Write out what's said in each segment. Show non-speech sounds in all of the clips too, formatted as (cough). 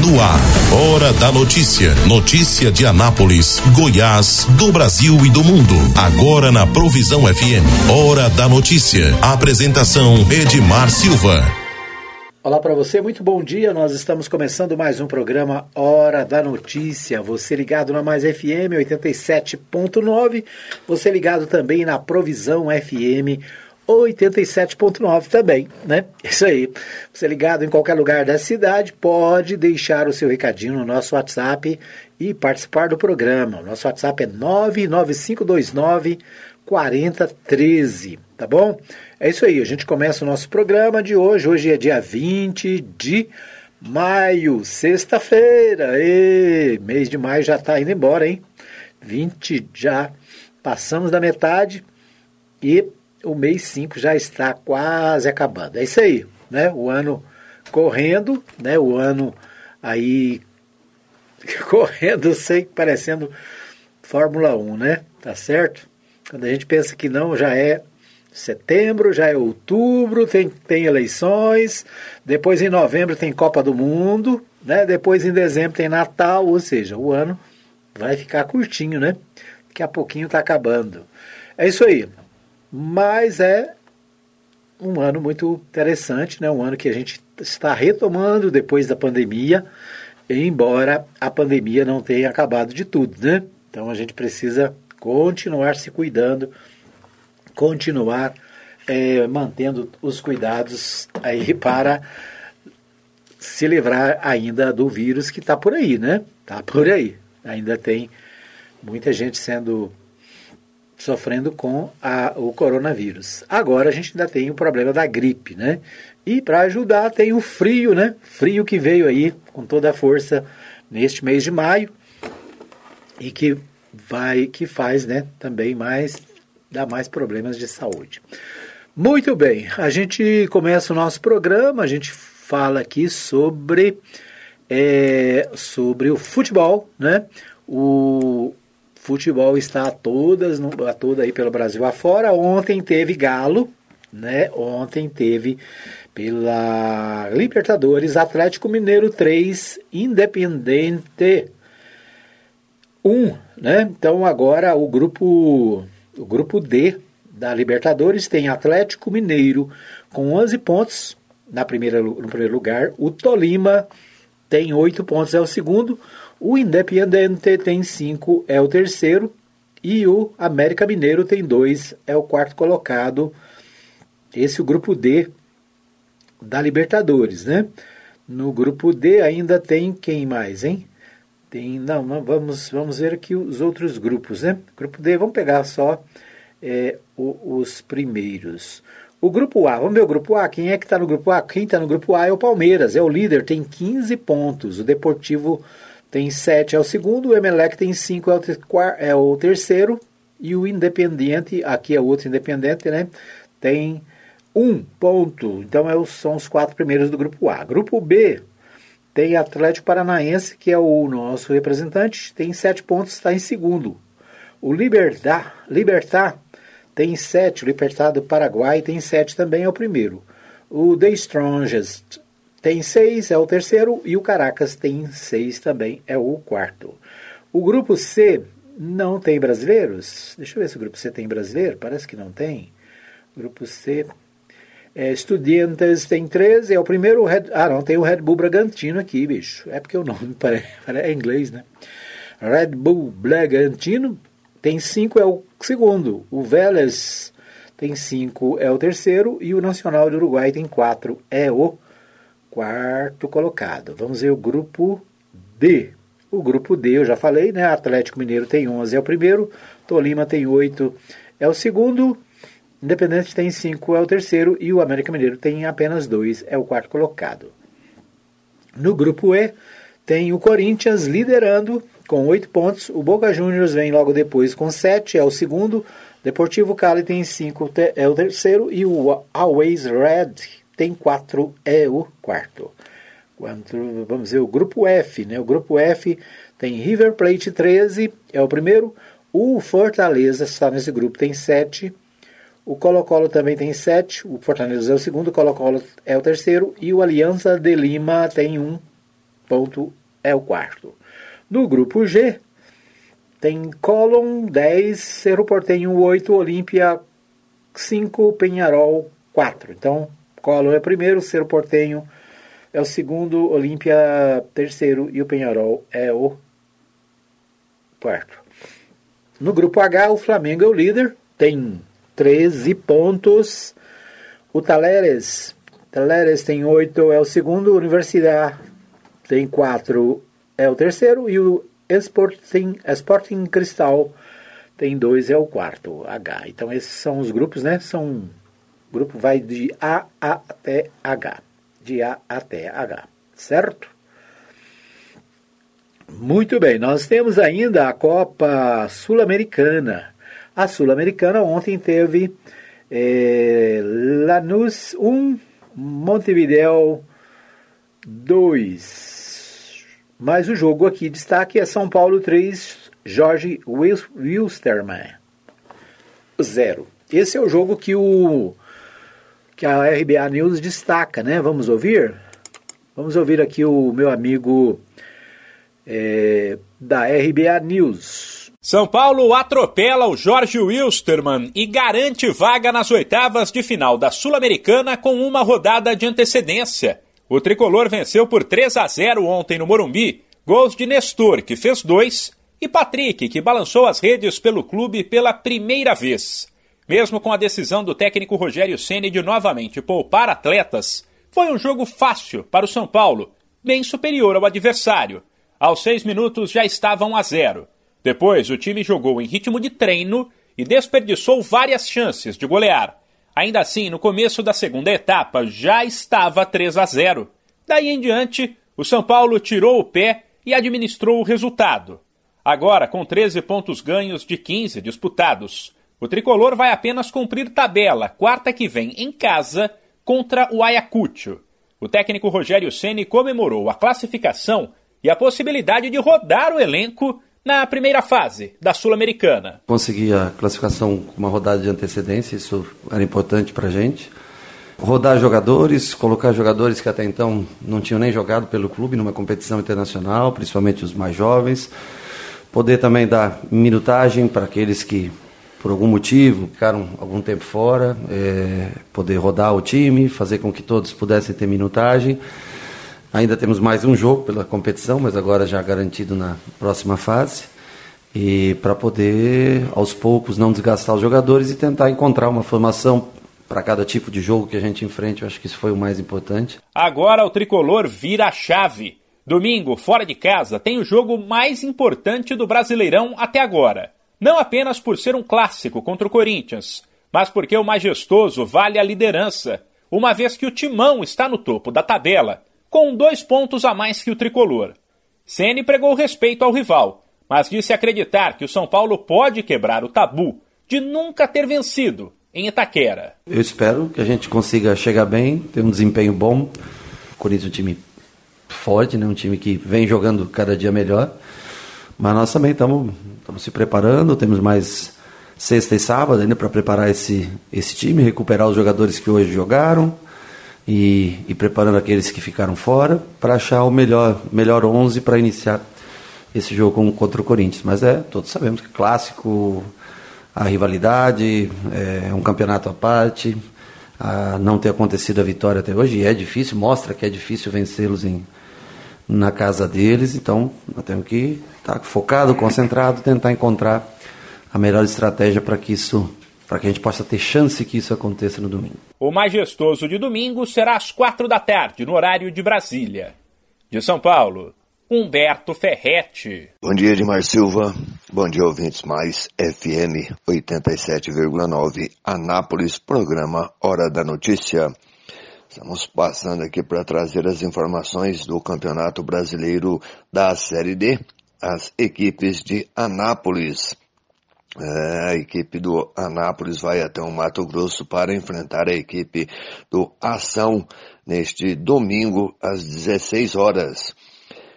No ar, Hora da Notícia. Notícia de Anápolis, Goiás, do Brasil e do mundo. Agora na Provisão FM. Hora da Notícia. Apresentação Edmar Silva. Olá para você, muito bom dia. Nós estamos começando mais um programa Hora da Notícia. Você ligado na Mais FM 87.9, você ligado também na Provisão FM 87.9 também, né? Isso aí. Você ligado em qualquer lugar da cidade, pode deixar o seu recadinho no nosso WhatsApp e participar do programa. O nosso WhatsApp é 99529 4013, tá bom? É isso aí, a gente começa o nosso programa de hoje. Hoje é dia 20 de maio, sexta-feira. E mês de maio já está indo embora, hein? 20 já passamos da metade e o mês 5 já está quase acabando. É isso aí, né? O ano correndo, né? O ano aí (laughs) correndo, sei, parecendo Fórmula 1, né? Tá certo? Quando a gente pensa que não, já é setembro, já é outubro, tem, tem eleições, depois em novembro tem Copa do Mundo, né? Depois em dezembro tem Natal, ou seja, o ano vai ficar curtinho, né? Daqui a pouquinho tá acabando. É isso aí. Mas é um ano muito interessante, né? um ano que a gente está retomando depois da pandemia, embora a pandemia não tenha acabado de tudo. Né? Então a gente precisa continuar se cuidando, continuar é, mantendo os cuidados aí para se livrar ainda do vírus que está por aí, né? Está por aí. Ainda tem muita gente sendo sofrendo com a, o coronavírus. Agora a gente ainda tem o problema da gripe, né? E para ajudar tem o frio, né? Frio que veio aí com toda a força neste mês de maio e que vai que faz, né, também mais dá mais problemas de saúde. Muito bem, a gente começa o nosso programa, a gente fala aqui sobre é, sobre o futebol, né? O, futebol está a todas, a toda aí pelo Brasil afora. Ontem teve Galo, né? Ontem teve pela Libertadores Atlético Mineiro 3, Independente 1, né? Então agora o grupo o grupo D da Libertadores tem Atlético Mineiro com 11 pontos na primeira, no primeiro lugar, o Tolima tem 8 pontos, é o segundo, o Independiente tem cinco, é o terceiro. E o América Mineiro tem dois, é o quarto colocado. Esse é o grupo D da Libertadores, né? No grupo D ainda tem quem mais, hein? Tem, não, vamos, vamos ver aqui os outros grupos, né? Grupo D, vamos pegar só é, o, os primeiros. O grupo A, vamos ver o grupo A. Quem é que está no grupo A? Quem está no grupo A é o Palmeiras, é o líder, tem 15 pontos. O Deportivo tem 7 é o segundo, o Emelec tem 5 é, é, o terceiro, e o Independiente, aqui é outro Independente, né? Tem um ponto. Então é, são os quatro primeiros do grupo A. Grupo B tem Atlético Paranaense, que é o nosso representante, tem sete pontos, está em segundo. O Libertar, Libertar tem sete, o Libertar do Paraguai tem sete também, é o primeiro. O The Strongest tem seis, é o terceiro, e o Caracas tem seis também, é o quarto. O grupo C não tem brasileiros? Deixa eu ver se o grupo C tem brasileiro, parece que não tem. Grupo C. É, Estudiantes tem 13, é o primeiro. Red, ah, não, tem o Red Bull Bragantino aqui, bicho. É porque o nome (laughs) é inglês, né? Red Bull Bragantino tem 5, é o segundo. O Vélez tem 5, é o terceiro. E o Nacional do Uruguai tem 4, é o quarto colocado. Vamos ver o grupo D. O grupo D, eu já falei, né? Atlético Mineiro tem 11, é o primeiro. Tolima tem 8, é o segundo. Independente tem 5, é o terceiro. E o América Mineiro tem apenas 2, é o quarto colocado. No grupo E, tem o Corinthians liderando com 8 pontos. O Boca Juniors vem logo depois com 7, é o segundo. Deportivo Cali tem 5, é o terceiro. E o Always Red tem quatro, é o quarto. Quanto, vamos ver o grupo F, né? O grupo F tem River Plate 13, é o primeiro. O Fortaleza está nesse grupo, tem 7. O Colo-Colo também tem 7. O Fortaleza é o segundo, o Colo-Colo é o terceiro. E o Aliança de Lima tem um ponto é o quarto. No grupo G, tem Colon 10, Cerro Portenho 8, Olímpia 5, Penharol 4. Então, Colon é primeiro, Cerro Portenho é o segundo, Olímpia terceiro e o Penharol é o quarto. No grupo H, o Flamengo é o líder, tem 13 pontos. O Taleres, Taleres tem 8, é o segundo. Universidade tem 4, é o terceiro. E o Sporting, Sporting Cristal tem 2, é o quarto. H. Então esses são os grupos, né? São o grupo vai de A até H. De A até H. Certo? Muito bem, nós temos ainda a Copa Sul-Americana. A Sul-Americana ontem teve é, Lanús 1, Montevideo 2. Mas o jogo aqui, destaque é São Paulo 3, Jorge Wilstermann 0. Esse é o jogo que o que a RBA News destaca, né? Vamos ouvir? Vamos ouvir aqui o meu amigo é, da RBA News. São Paulo atropela o Jorge Wilstermann e garante vaga nas oitavas de final da Sul-Americana com uma rodada de antecedência. O tricolor venceu por 3 a 0 ontem no Morumbi, gols de Nestor, que fez dois, e Patrick, que balançou as redes pelo clube pela primeira vez. Mesmo com a decisão do técnico Rogério Ceni de novamente poupar atletas, foi um jogo fácil para o São Paulo, bem superior ao adversário. Aos seis minutos já estavam a zero. Depois, o time jogou em ritmo de treino e desperdiçou várias chances de golear. Ainda assim, no começo da segunda etapa já estava 3 a 0. Daí em diante, o São Paulo tirou o pé e administrou o resultado. Agora, com 13 pontos ganhos de 15 disputados, o tricolor vai apenas cumprir tabela quarta que vem em casa contra o Ayacucho. O técnico Rogério Ceni comemorou a classificação e a possibilidade de rodar o elenco na primeira fase da Sul-Americana. Consegui a classificação com uma rodada de antecedência, isso era importante para a gente. Rodar jogadores, colocar jogadores que até então não tinham nem jogado pelo clube numa competição internacional, principalmente os mais jovens. Poder também dar minutagem para aqueles que, por algum motivo, ficaram algum tempo fora, é, poder rodar o time, fazer com que todos pudessem ter minutagem. Ainda temos mais um jogo pela competição, mas agora já garantido na próxima fase. E para poder, aos poucos, não desgastar os jogadores e tentar encontrar uma formação para cada tipo de jogo que a gente enfrente. Eu acho que isso foi o mais importante. Agora o tricolor vira a chave. Domingo, fora de casa, tem o jogo mais importante do Brasileirão até agora. Não apenas por ser um clássico contra o Corinthians, mas porque o majestoso vale a liderança, uma vez que o Timão está no topo da tabela com dois pontos a mais que o tricolor. Ceni pregou respeito ao rival, mas disse acreditar que o São Paulo pode quebrar o tabu de nunca ter vencido em Itaquera. Eu espero que a gente consiga chegar bem, ter um desempenho bom. O Corinthians é um time forte, né? um time que vem jogando cada dia melhor. Mas nós também estamos se preparando, temos mais sexta e sábado ainda para preparar esse, esse time, recuperar os jogadores que hoje jogaram e, e preparando aqueles que ficaram fora para achar o melhor, melhor 11 para iniciar esse jogo contra o Corinthians. Mas é, todos sabemos que clássico, a rivalidade, é um campeonato à parte, a não ter acontecido a vitória até hoje, e é difícil, mostra que é difícil vencê-los em, na casa deles, então nós temos que estar focado, concentrado, tentar encontrar a melhor estratégia para que isso para que a gente possa ter chance que isso aconteça no domingo. O majestoso de domingo será às quatro da tarde, no horário de Brasília. De São Paulo, Humberto Ferretti. Bom dia, Edmar Silva. Bom dia, ouvintes mais FM 87,9 Anápolis, programa Hora da Notícia. Estamos passando aqui para trazer as informações do Campeonato Brasileiro da Série D, as equipes de Anápolis. É, a equipe do Anápolis vai até o Mato Grosso para enfrentar a equipe do Ação neste domingo às 16 horas.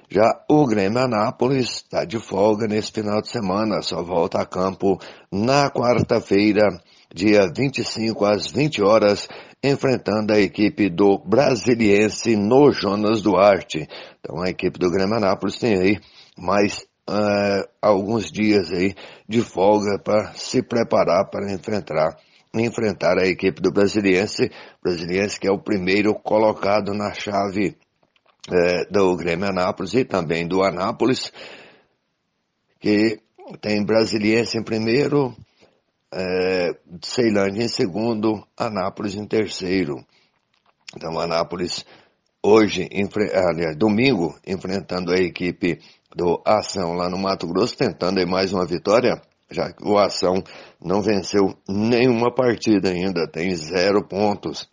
Já o Grêmio Anápolis está de folga nesse final de semana, só volta a campo na quarta-feira, dia 25 às 20 horas, enfrentando a equipe do Brasiliense no Jonas Duarte. Então a equipe do Grêmio Anápolis tem aí mais uh, alguns dias aí de folga para se preparar para enfrentar enfrentar a equipe do Brasiliense, Brasiliense que é o primeiro colocado na chave é, do Grêmio Anápolis e também do Anápolis, que tem Brasiliense em primeiro, é, Ceilândia em segundo, Anápolis em terceiro. Então Anápolis hoje, aliás, domingo, enfrentando a equipe do Ação lá no Mato Grosso, tentando aí mais uma vitória, já que o Ação não venceu nenhuma partida ainda, tem zero pontos.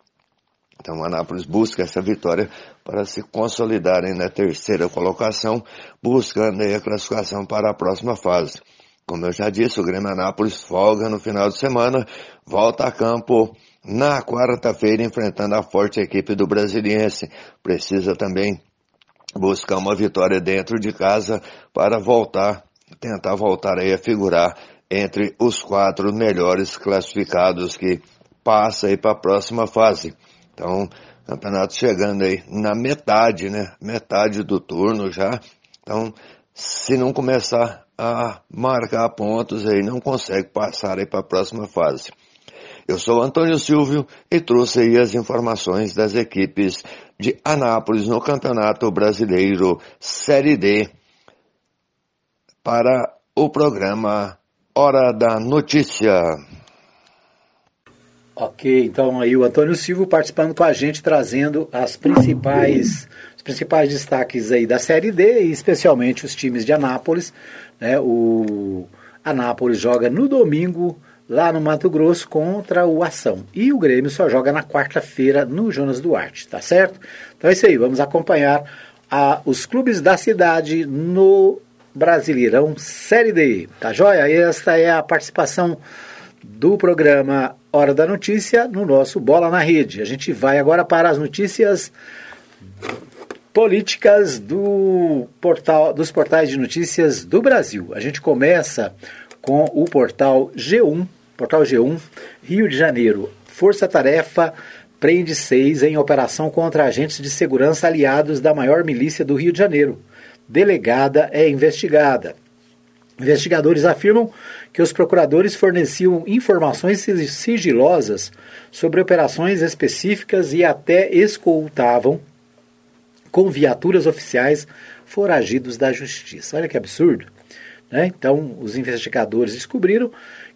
Então o Anápolis busca essa vitória para se consolidarem na terceira colocação, buscando aí a classificação para a próxima fase. Como eu já disse, o Grêmio Anápolis folga no final de semana, volta a campo na quarta-feira enfrentando a forte equipe do Brasiliense. Precisa também buscar uma vitória dentro de casa para voltar, tentar voltar aí a figurar entre os quatro melhores classificados que passa aí para a próxima fase. Então, campeonato chegando aí na metade, né? Metade do turno já. Então, se não começar a marcar pontos aí, não consegue passar aí para a próxima fase. Eu sou Antônio Silvio e trouxe aí as informações das equipes de Anápolis no Campeonato Brasileiro Série D para o programa Hora da Notícia. Ok, então aí o Antônio Silva participando com a gente, trazendo as principais, os principais destaques aí da Série D e especialmente os times de Anápolis. Né? O Anápolis joga no domingo lá no Mato Grosso contra o Ação. E o Grêmio só joga na quarta-feira no Jonas Duarte, tá certo? Então é isso aí, vamos acompanhar a, os clubes da cidade no Brasileirão Série D, tá joia? Esta é a participação do programa Hora da Notícia no nosso Bola na Rede. A gente vai agora para as notícias políticas do portal, dos portais de notícias do Brasil. A gente começa com o portal G1, portal G1, Rio de Janeiro. Força Tarefa prende seis em operação contra agentes de segurança aliados da maior milícia do Rio de Janeiro. Delegada é investigada. Investigadores afirmam que os procuradores forneciam informações sigilosas sobre operações específicas e até escoltavam com viaturas oficiais foragidos da justiça. Olha que absurdo. Né? Então, os investigadores descobriram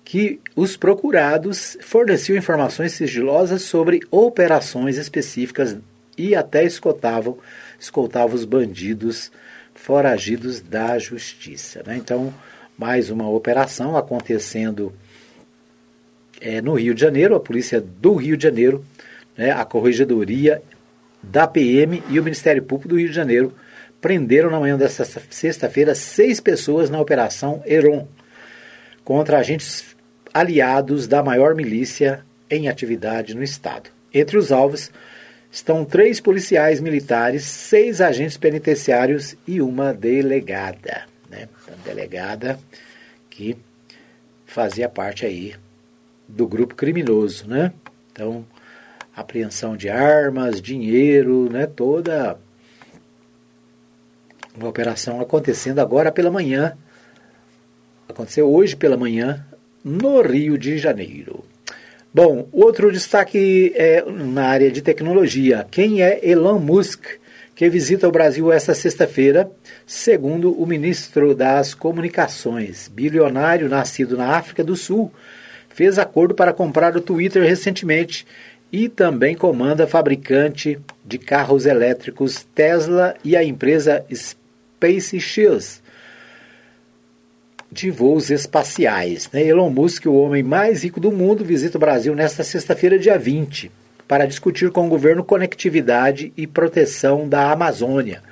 que os procurados forneciam informações sigilosas sobre operações específicas e até escoltavam, escoltavam os bandidos foragidos da justiça. Né? Então, mais uma operação acontecendo é, no Rio de Janeiro, a polícia do Rio de Janeiro, né, a corregedoria da PM e o Ministério Público do Rio de Janeiro prenderam na manhã desta sexta-feira seis pessoas na Operação Heron contra agentes aliados da maior milícia em atividade no Estado. Entre os alvos estão três policiais militares, seis agentes penitenciários e uma delegada né, delegada que fazia parte aí do grupo criminoso, né? Então, apreensão de armas, dinheiro, né, toda uma operação acontecendo agora pela manhã. Aconteceu hoje pela manhã no Rio de Janeiro. Bom, outro destaque é na área de tecnologia. Quem é Elon Musk? que visita o Brasil esta sexta-feira, segundo o ministro das Comunicações. Bilionário nascido na África do Sul, fez acordo para comprar o Twitter recentemente e também comanda fabricante de carros elétricos Tesla e a empresa SpaceX de voos espaciais. Né? Elon Musk, o homem mais rico do mundo, visita o Brasil nesta sexta-feira, dia 20 para discutir com o governo conectividade e proteção da Amazônia,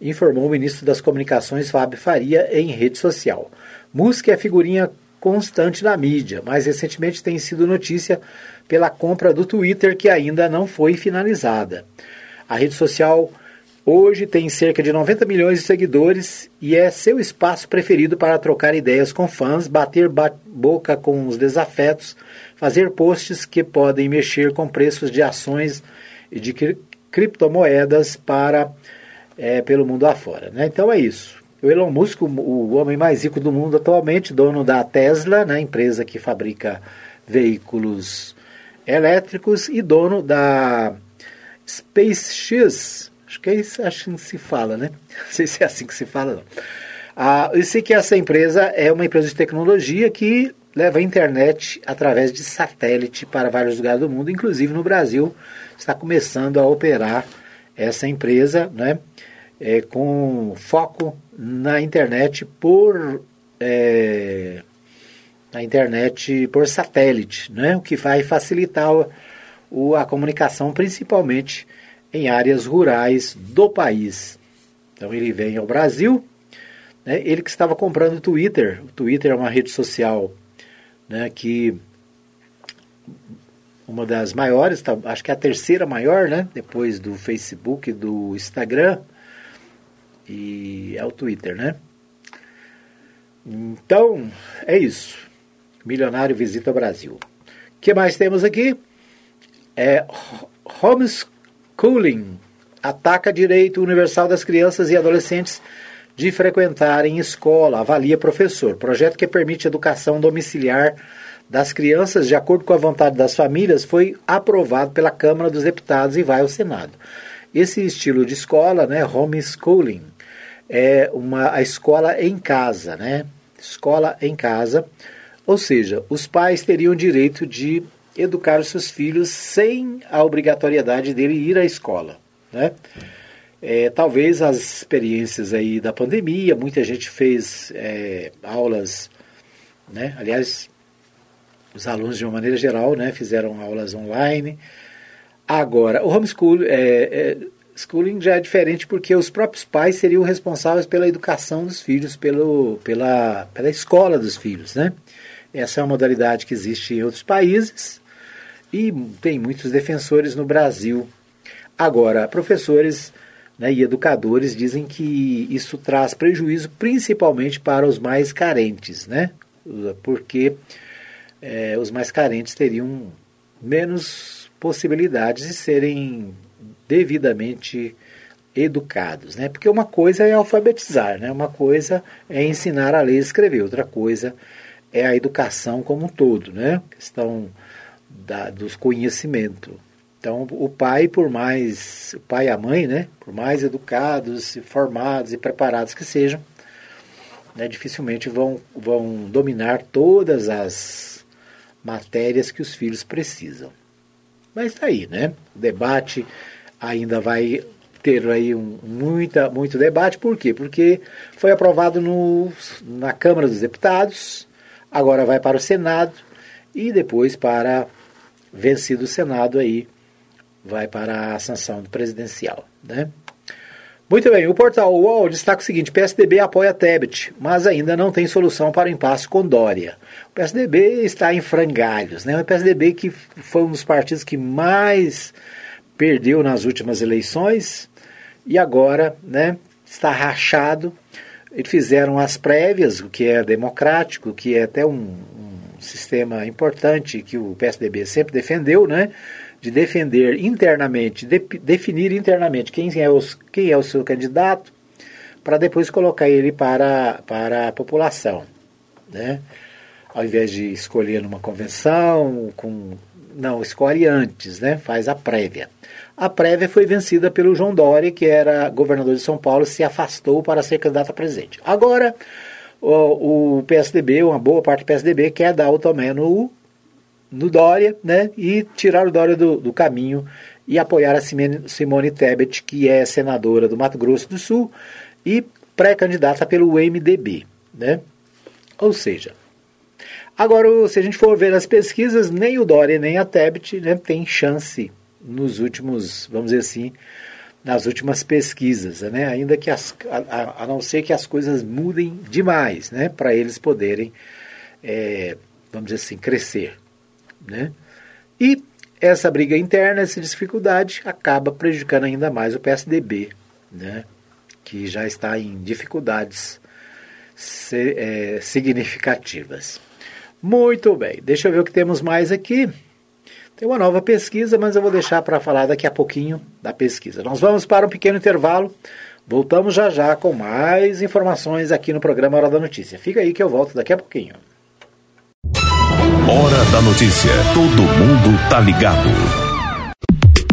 informou o ministro das Comunicações Fábio Faria em rede social. Musk é figurinha constante na mídia, mas recentemente tem sido notícia pela compra do Twitter que ainda não foi finalizada. A rede social Hoje tem cerca de 90 milhões de seguidores e é seu espaço preferido para trocar ideias com fãs, bater boca com os desafetos, fazer posts que podem mexer com preços de ações e de cri criptomoedas para é, pelo mundo afora. Né? Então é isso. O Elon Musk, o homem mais rico do mundo atualmente, dono da Tesla, né, empresa que fabrica veículos elétricos, e dono da SpaceX, Acho que é isso assim que se fala, né? (laughs) Não sei se é assim que se fala, não. Ah, eu sei que essa empresa é uma empresa de tecnologia que leva a internet através de satélite para vários lugares do mundo, inclusive no Brasil está começando a operar essa empresa, né? É, com foco na internet por é, na internet por satélite, né? O que vai facilitar o, a comunicação, principalmente em áreas rurais do país. Então ele vem ao Brasil, né, ele que estava comprando o Twitter. O Twitter é uma rede social né, que uma das maiores, tá, acho que é a terceira maior, né, depois do Facebook do Instagram, e é o Twitter, né? Então, é isso. Milionário visita o Brasil. O que mais temos aqui? É homeschooling Cooling ataca direito universal das crianças e adolescentes de frequentarem escola, avalia professor. Projeto que permite educação domiciliar das crianças de acordo com a vontade das famílias foi aprovado pela Câmara dos Deputados e vai ao Senado. Esse estilo de escola, né, homeschooling, é uma a escola em casa, né? Escola em casa, ou seja, os pais teriam direito de educar os seus filhos sem a obrigatoriedade dele ir à escola, né? É, talvez as experiências aí da pandemia, muita gente fez é, aulas, né? Aliás, os alunos de uma maneira geral, né, fizeram aulas online. Agora, o homeschool, é, é, schooling já é diferente porque os próprios pais seriam responsáveis pela educação dos filhos, pelo, pela, pela escola dos filhos, né? Essa é uma modalidade que existe em outros países e tem muitos defensores no Brasil. Agora, professores né, e educadores dizem que isso traz prejuízo principalmente para os mais carentes, né? porque é, os mais carentes teriam menos possibilidades de serem devidamente educados, né? Porque uma coisa é alfabetizar, né? Uma coisa é ensinar a ler e escrever, outra coisa é a educação como um todo, né? Questão da, dos conhecimento. Então, o pai, por mais, o pai e a mãe, né, por mais educados, formados e preparados que sejam, né, dificilmente vão, vão dominar todas as matérias que os filhos precisam. Mas está aí, né? O debate ainda vai ter aí um, muita, muito debate. Por quê? Porque foi aprovado no, na Câmara dos Deputados, agora vai para o Senado e depois para vencido o Senado aí, vai para a sanção presidencial. Né? Muito bem, o portal UOL destaca o seguinte: PSDB apoia Tebet, mas ainda não tem solução para o impasse com Dória. O PSDB está em frangalhos, né? O PSDB que foi um dos partidos que mais perdeu nas últimas eleições e agora, né, está rachado. Eles fizeram as prévias, o que é democrático, que é até um, sistema importante que o PSDB sempre defendeu, né? De defender internamente, de, definir internamente quem é, os, quem é o seu candidato, para depois colocar ele para, para a população, né? Ao invés de escolher numa convenção, com não, escolhe antes, né? Faz a prévia. A prévia foi vencida pelo João Dória, que era governador de São Paulo, se afastou para ser candidato a presidente. Agora, o, o PSDB, uma boa parte do PSDB, quer dar o tomé no, no Dória, né? E tirar o Dória do, do caminho e apoiar a Simone Tebet, que é senadora do Mato Grosso do Sul e pré-candidata pelo MDB, né? Ou seja, agora se a gente for ver as pesquisas, nem o Dória nem a Tebet né, tem chance nos últimos, vamos dizer assim, nas últimas pesquisas, né? ainda que as, a, a não ser que as coisas mudem demais, né? para eles poderem, é, vamos dizer assim, crescer. Né? E essa briga interna, essa dificuldade, acaba prejudicando ainda mais o PSDB né, que já está em dificuldades se, é, significativas. Muito bem, deixa eu ver o que temos mais aqui. Tem uma nova pesquisa, mas eu vou deixar para falar daqui a pouquinho da pesquisa. Nós vamos para um pequeno intervalo. Voltamos já já com mais informações aqui no programa Hora da Notícia. Fica aí que eu volto daqui a pouquinho. Hora da Notícia. Todo mundo tá ligado.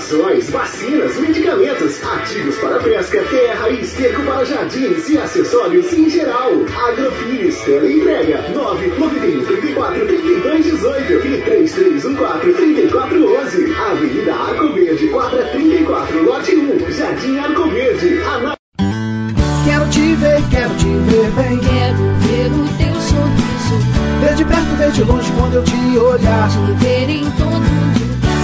Rações, vacinas, medicamentos, ativos para pesca, terra e esterco para jardins e acessórios em geral. Agrofires, entrega 991 34 32 18 e 3314 3411. Avenida Arco Verde, quadra 34, lote 1, Jardim Arco Verde. Ana... Quero te ver, quero te ver bem. Quero ver o teu sorriso. Ver de perto, ver de longe quando eu te olhar. Te ver.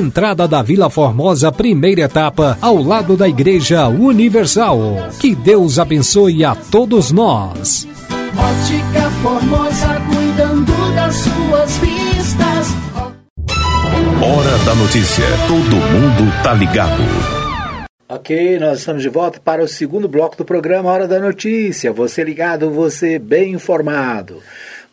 entrada da Vila Formosa, primeira etapa, ao lado da Igreja Universal. Que Deus abençoe a todos nós. Ótica Formosa, cuidando das suas vistas. Hora da Notícia. Todo mundo tá ligado. Ok, nós estamos de volta para o segundo bloco do programa Hora da Notícia. Você ligado, você bem informado.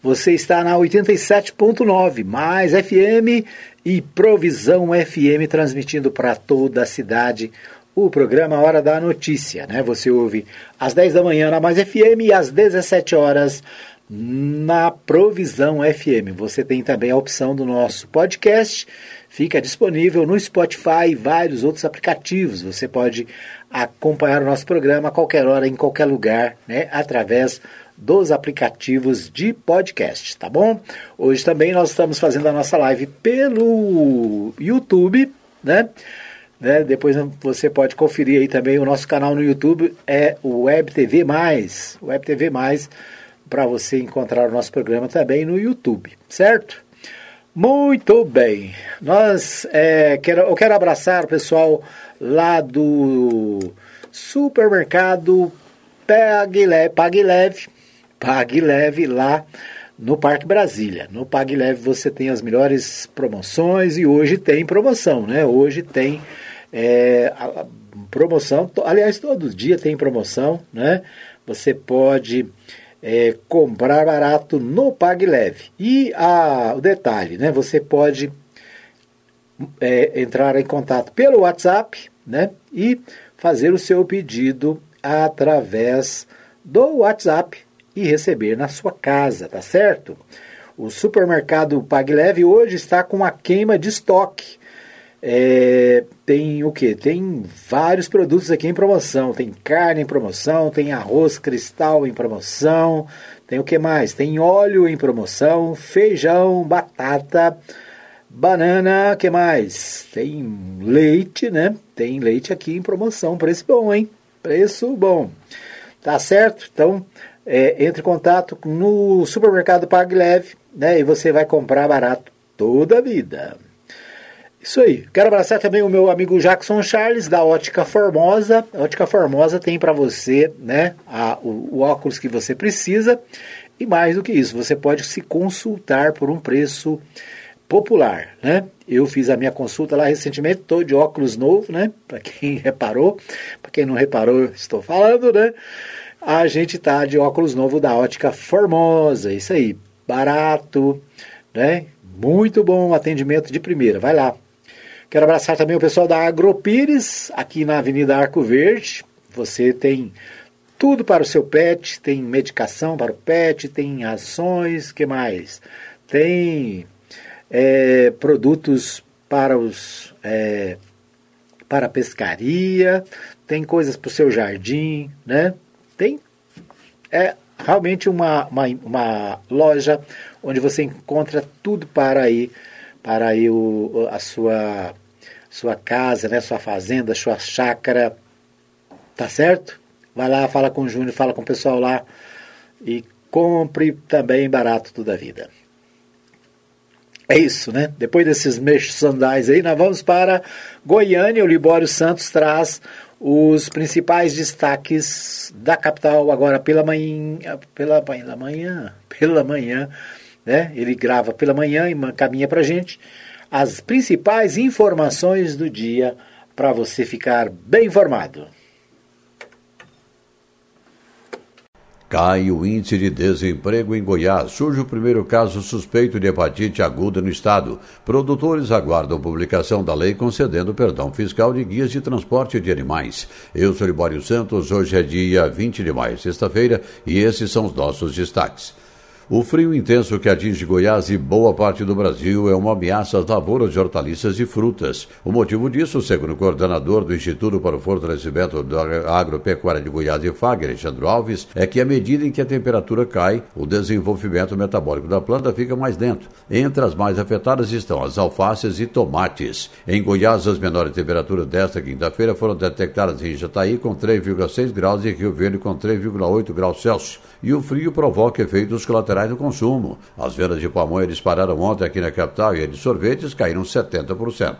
Você está na 87.9, mais FM e Provisão FM transmitindo para toda a cidade o programa Hora da Notícia, né? Você ouve às 10 da manhã na Mais FM e às 17 horas na Provisão FM. Você tem também a opção do nosso podcast, fica disponível no Spotify e vários outros aplicativos. Você pode acompanhar o nosso programa a qualquer hora, em qualquer lugar, né? Através dos aplicativos de podcast, tá bom? Hoje também nós estamos fazendo a nossa live pelo YouTube, né? né? Depois você pode conferir aí também o nosso canal no YouTube, é o Web TV Mais, Web TV Mais, para você encontrar o nosso programa também no YouTube, certo? Muito bem, nós é, quero, eu quero abraçar o pessoal lá do supermercado Pague Leve, Pague Leve, Pague Leve lá no Parque Brasília. No Pague Leve você tem as melhores promoções e hoje tem promoção, né? Hoje tem é, a, a promoção, aliás, todo dia tem promoção, né? Você pode é, comprar barato no Pague Leve. E a, o detalhe, né? Você pode é, entrar em contato pelo WhatsApp, né? E fazer o seu pedido através do WhatsApp e receber na sua casa, tá certo? O supermercado PagLeve hoje está com a queima de estoque. É, tem o que? Tem vários produtos aqui em promoção. Tem carne em promoção, tem arroz cristal em promoção, tem o que mais? Tem óleo em promoção, feijão, batata, banana, que mais? Tem leite, né? Tem leite aqui em promoção, preço bom, hein? Preço bom. Tá certo? Então, é, entre em contato no supermercado Pague Leve, né? E você vai comprar barato toda a vida. Isso aí. Quero abraçar também o meu amigo Jackson Charles, da Ótica Formosa. A Ótica Formosa tem para você né, a, o, o óculos que você precisa. E mais do que isso, você pode se consultar por um preço popular, né? Eu fiz a minha consulta lá recentemente, estou de óculos novo, né? Para quem (laughs) reparou, para quem não reparou, estou falando, né? A gente tá de óculos novo da Ótica Formosa, isso aí, barato, né? Muito bom atendimento de primeira. Vai lá, Quero abraçar também o pessoal da Agropires, aqui na Avenida Arco Verde. Você tem tudo para o seu pet, tem medicação para o pet, tem ações, que mais? Tem é, produtos para os é, para pescaria, tem coisas para o seu jardim, né? Tem é realmente uma, uma, uma loja onde você encontra tudo para aí para aí o, a sua sua casa, né, sua fazenda, sua chácara, tá certo? Vai lá, fala com o Júnior, fala com o pessoal lá e compre também barato toda a vida. É isso, né? Depois desses merchandise aí, nós vamos para Goiânia. O Libório Santos traz os principais destaques da capital agora pela manhã, pela, pela manhã, pela manhã, né? Ele grava pela manhã e caminha para gente as principais informações do dia para você ficar bem informado. Cai o índice de desemprego em Goiás. Surge o primeiro caso suspeito de hepatite aguda no estado. Produtores aguardam publicação da lei concedendo perdão fiscal de guias de transporte de animais. Eu sou Libório Santos, hoje é dia 20 de maio, sexta-feira, e esses são os nossos destaques. O frio intenso que atinge Goiás e boa parte do Brasil é uma ameaça às lavouras de hortaliças e frutas. O motivo disso, segundo o coordenador do Instituto para o Fortalecimento da Agropecuária de Goiás e FAG, Alexandre Alves, é que à medida em que a temperatura cai, o desenvolvimento metabólico da planta fica mais lento. Entre as mais afetadas estão as alfaces e tomates. Em Goiás, as menores temperaturas desta quinta-feira foram detectadas em Jataí com 3,6 graus e Rio Verde com 3,8 graus Celsius. E o frio provoca efeitos colaterais do consumo. As vendas de pamonha dispararam ontem aqui na capital e de sorvetes caíram 70%.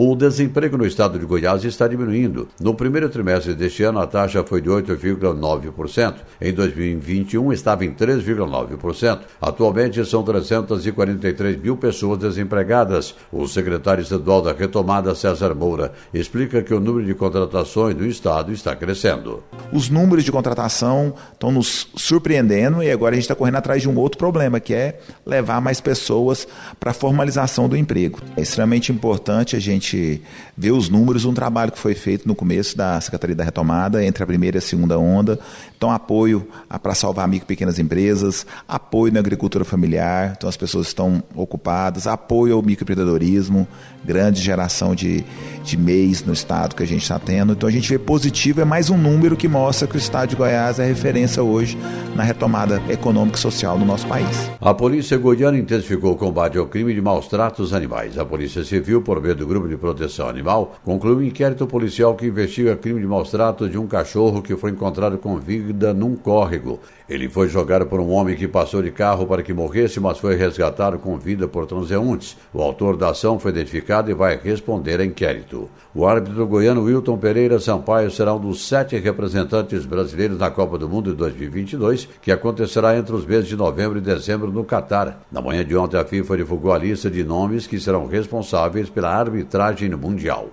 O desemprego no estado de Goiás está diminuindo. No primeiro trimestre deste ano, a taxa foi de 8,9%. Em 2021, estava em 3,9%. Atualmente, são 343 mil pessoas desempregadas. O secretário estadual da retomada, César Moura, explica que o número de contratações no estado está crescendo. Os números de contratação estão nos surpreendendo e agora a gente está correndo atrás de um outro problema, que é levar mais pessoas para a formalização do emprego. É extremamente importante a gente gente vê os números, um trabalho que foi feito no começo da Secretaria da Retomada, entre a primeira e a segunda onda. Então, apoio para salvar micro e pequenas empresas, apoio na agricultura familiar, então as pessoas estão ocupadas, apoio ao microempreendedorismo, grande geração de, de MEIs no estado que a gente está tendo. Então, a gente vê positivo, é mais um número que mostra que o estado de Goiás é referência hoje na retomada econômica e social no nosso país. A polícia goiana intensificou o combate ao crime de maus tratos animais. A Polícia Civil, por meio do Grupo de Proteção Animal, concluiu um inquérito policial que investiga crime de maus tratos de um cachorro que foi encontrado com vida num córrego. Ele foi jogado por um homem que passou de carro para que morresse, mas foi resgatado com vida por transeuntes. O autor da ação foi identificado e vai responder a inquérito. O árbitro goiano Wilton Pereira Sampaio será um dos sete representantes brasileiros na Copa do Mundo de 2022, que acontecerá entre os meses de novembro e dezembro no Catar. Na manhã de ontem, a FIFA divulgou a lista de nomes que serão responsáveis pela arbitragem no Mundial.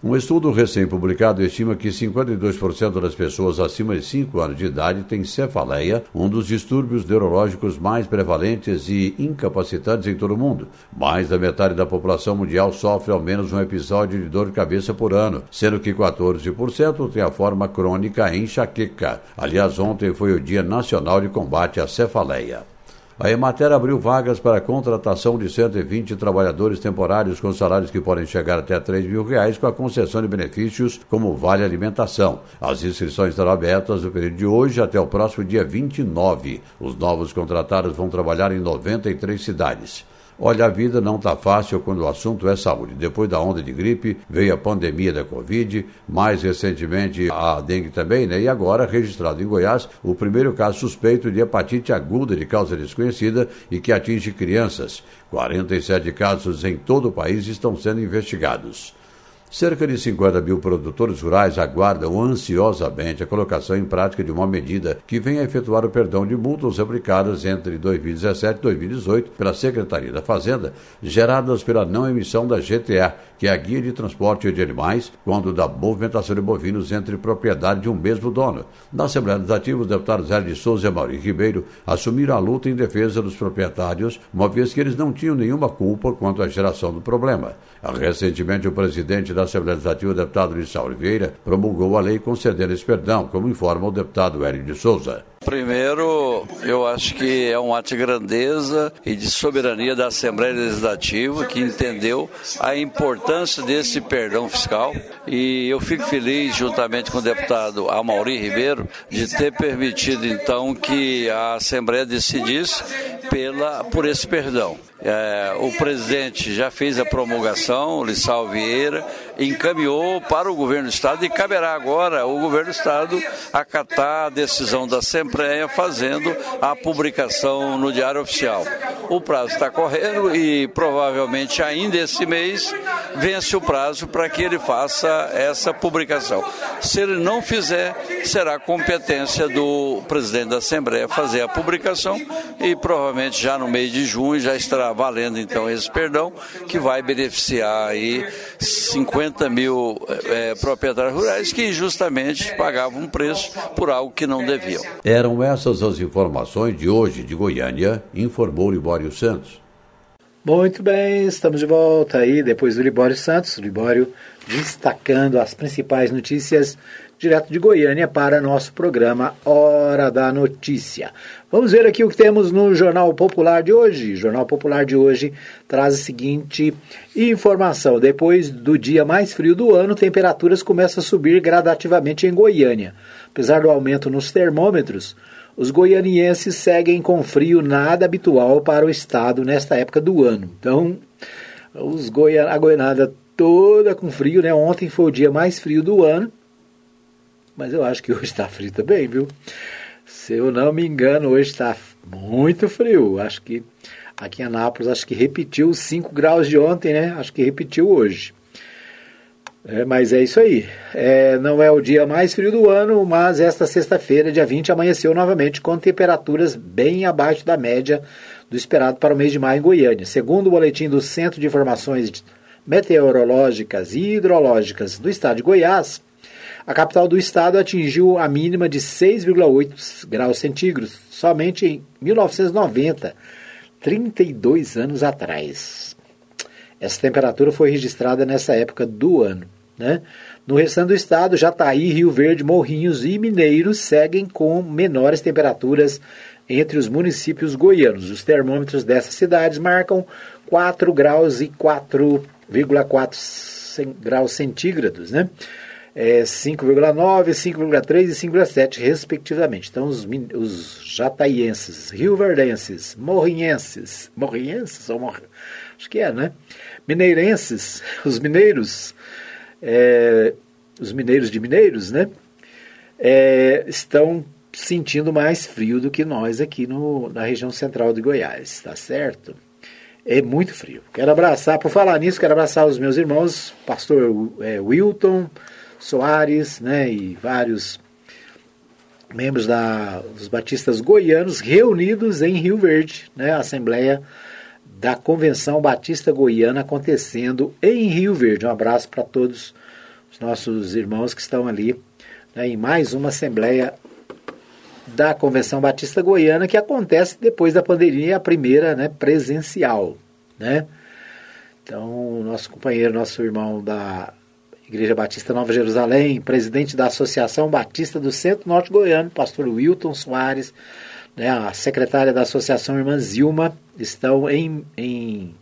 Um estudo recém-publicado estima que 52% das pessoas acima de 5 anos de idade têm cefaleia, um dos distúrbios neurológicos mais prevalentes e incapacitantes em todo o mundo. Mais da metade da população mundial sofre ao menos um episódio de dor de cabeça por ano, sendo que 14% tem a forma crônica enxaqueca. Aliás, ontem foi o Dia Nacional de Combate à Cefaleia. A Emater abriu vagas para contratação de 120 trabalhadores temporários com salários que podem chegar até 3 mil reais com a concessão de benefícios como vale alimentação. As inscrições estarão abertas no período de hoje até o próximo dia 29. Os novos contratados vão trabalhar em 93 cidades. Olha, a vida não está fácil quando o assunto é saúde. Depois da onda de gripe, veio a pandemia da Covid, mais recentemente a dengue também, né? E agora, registrado em Goiás, o primeiro caso suspeito de hepatite aguda de causa desconhecida e que atinge crianças. 47 casos em todo o país estão sendo investigados. Cerca de 50 mil produtores rurais aguardam ansiosamente a colocação em prática de uma medida que vem a efetuar o perdão de multas aplicadas entre 2017 e 2018 pela Secretaria da Fazenda, geradas pela não emissão da GTA, que é a Guia de Transporte de Animais, quando da movimentação de bovinos entre propriedade de um mesmo dono. Na Assembleia Legislativa, os deputados Hélio de Souza e Mauri Ribeiro assumiram a luta em defesa dos proprietários, uma vez que eles não tinham nenhuma culpa quanto à geração do problema. Recentemente, o presidente da Assembleia Legislativa, o deputado Lissau Oliveira, promulgou a lei concedendo esse perdão, como informa o deputado Hélio de Souza. Primeiro, eu acho que é um ato de grandeza e de soberania da Assembleia Legislativa que entendeu a importância desse perdão fiscal e eu fico feliz, juntamente com o deputado Amauri Ribeiro, de ter permitido então que a Assembleia decidisse pela, por esse perdão. É, o presidente já fez a promulgação, o Lissau Vieira, encaminhou para o governo do Estado e caberá agora o governo do Estado acatar a decisão da Assembleia fazendo a publicação no Diário Oficial. O prazo está correndo e provavelmente ainda esse mês vence o prazo para que ele faça essa publicação. Se ele não fizer, será competência do presidente da Assembleia fazer a publicação e provavelmente já no mês de junho já estará valendo então esse perdão que vai beneficiar aí 50 mil é, proprietários rurais que justamente pagavam um preço por algo que não deviam. Eram essas as informações de hoje de Goiânia, informou Libório Santos. Muito bem, estamos de volta aí depois do Libório Santos. Libório destacando as principais notícias direto de Goiânia para nosso programa Hora da Notícia. Vamos ver aqui o que temos no Jornal Popular de hoje. O Jornal Popular de hoje traz a seguinte informação: depois do dia mais frio do ano, temperaturas começam a subir gradativamente em Goiânia. Apesar do aumento nos termômetros, os goianienses seguem com frio nada habitual para o estado nesta época do ano. Então, os goian a goianada toda com frio, né? Ontem foi o dia mais frio do ano mas eu acho que hoje está frio também, viu? Se eu não me engano, hoje está muito frio. Acho que aqui em Anápolis, acho que repetiu os 5 graus de ontem, né? Acho que repetiu hoje. É, mas é isso aí. É, não é o dia mais frio do ano, mas esta sexta-feira, dia 20, amanheceu novamente com temperaturas bem abaixo da média do esperado para o mês de maio em Goiânia. Segundo o boletim do Centro de Informações Meteorológicas e Hidrológicas do Estado de Goiás, a capital do estado atingiu a mínima de 6,8 graus centígrados somente em 1990, 32 anos atrás. Essa temperatura foi registrada nessa época do ano. Né? No restante do estado, Jataí, Rio Verde, Morrinhos e Mineiros seguem com menores temperaturas entre os municípios goianos. Os termômetros dessas cidades marcam 4 graus e 4,4 graus centígrados. Né? É, 5,9, 5,3 e 5,7, respectivamente. Então, os, os jataienses, rioverdenses, morrinhenses, morrinhenses, ou mor... acho que é, né? Mineirenses, (laughs) os mineiros, é, os mineiros de mineiros, né? É, estão sentindo mais frio do que nós aqui no, na região central de Goiás, tá certo? É muito frio. Quero abraçar, por falar nisso, quero abraçar os meus irmãos, pastor é, Wilton, Soares, né, e vários membros da, dos batistas goianos reunidos em Rio Verde, né, a Assembleia da Convenção Batista Goiana acontecendo em Rio Verde. Um abraço para todos os nossos irmãos que estão ali né, em mais uma Assembleia da Convenção Batista Goiana que acontece depois da pandemia, a primeira né, presencial. Né? Então, nosso companheiro, nosso irmão da Igreja Batista Nova Jerusalém, presidente da Associação Batista do Centro Norte Goiano, pastor Wilton Soares, né, a secretária da Associação Irmã Zilma, estão em, em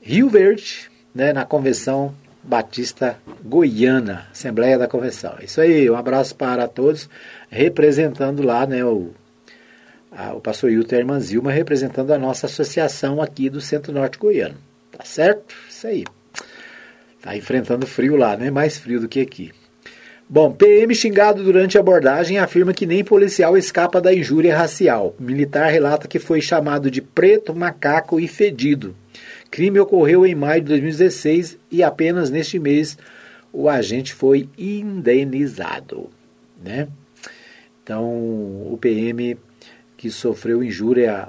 Rio Verde, né, na Convenção Batista Goiana, Assembleia da Convenção. Isso aí, um abraço para todos, representando lá né, o, a, o pastor Wilton e a Irmã Zilma, representando a nossa associação aqui do Centro Norte Goiano. Tá certo? Isso aí. Está enfrentando frio lá, né? Mais frio do que aqui. Bom, PM xingado durante a abordagem afirma que nem policial escapa da injúria racial. Militar relata que foi chamado de preto, macaco e fedido. crime ocorreu em maio de 2016 e apenas neste mês o agente foi indenizado. Né? Então, o PM que sofreu injúria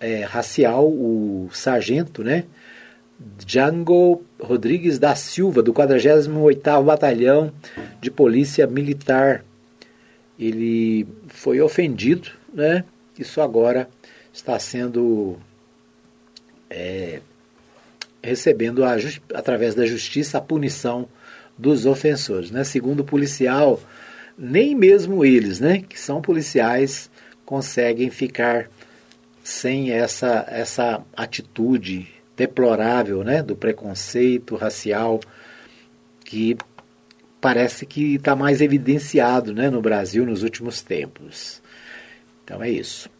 é, racial, o sargento, né? Django Rodrigues da Silva, do 48º Batalhão de Polícia Militar. Ele foi ofendido, né? Isso agora está sendo é, recebendo a, através da justiça a punição dos ofensores, né? Segundo o policial, nem mesmo eles, né, que são policiais, conseguem ficar sem essa essa atitude deplorável, né, do preconceito racial que parece que está mais evidenciado, né, no Brasil nos últimos tempos. Então é isso.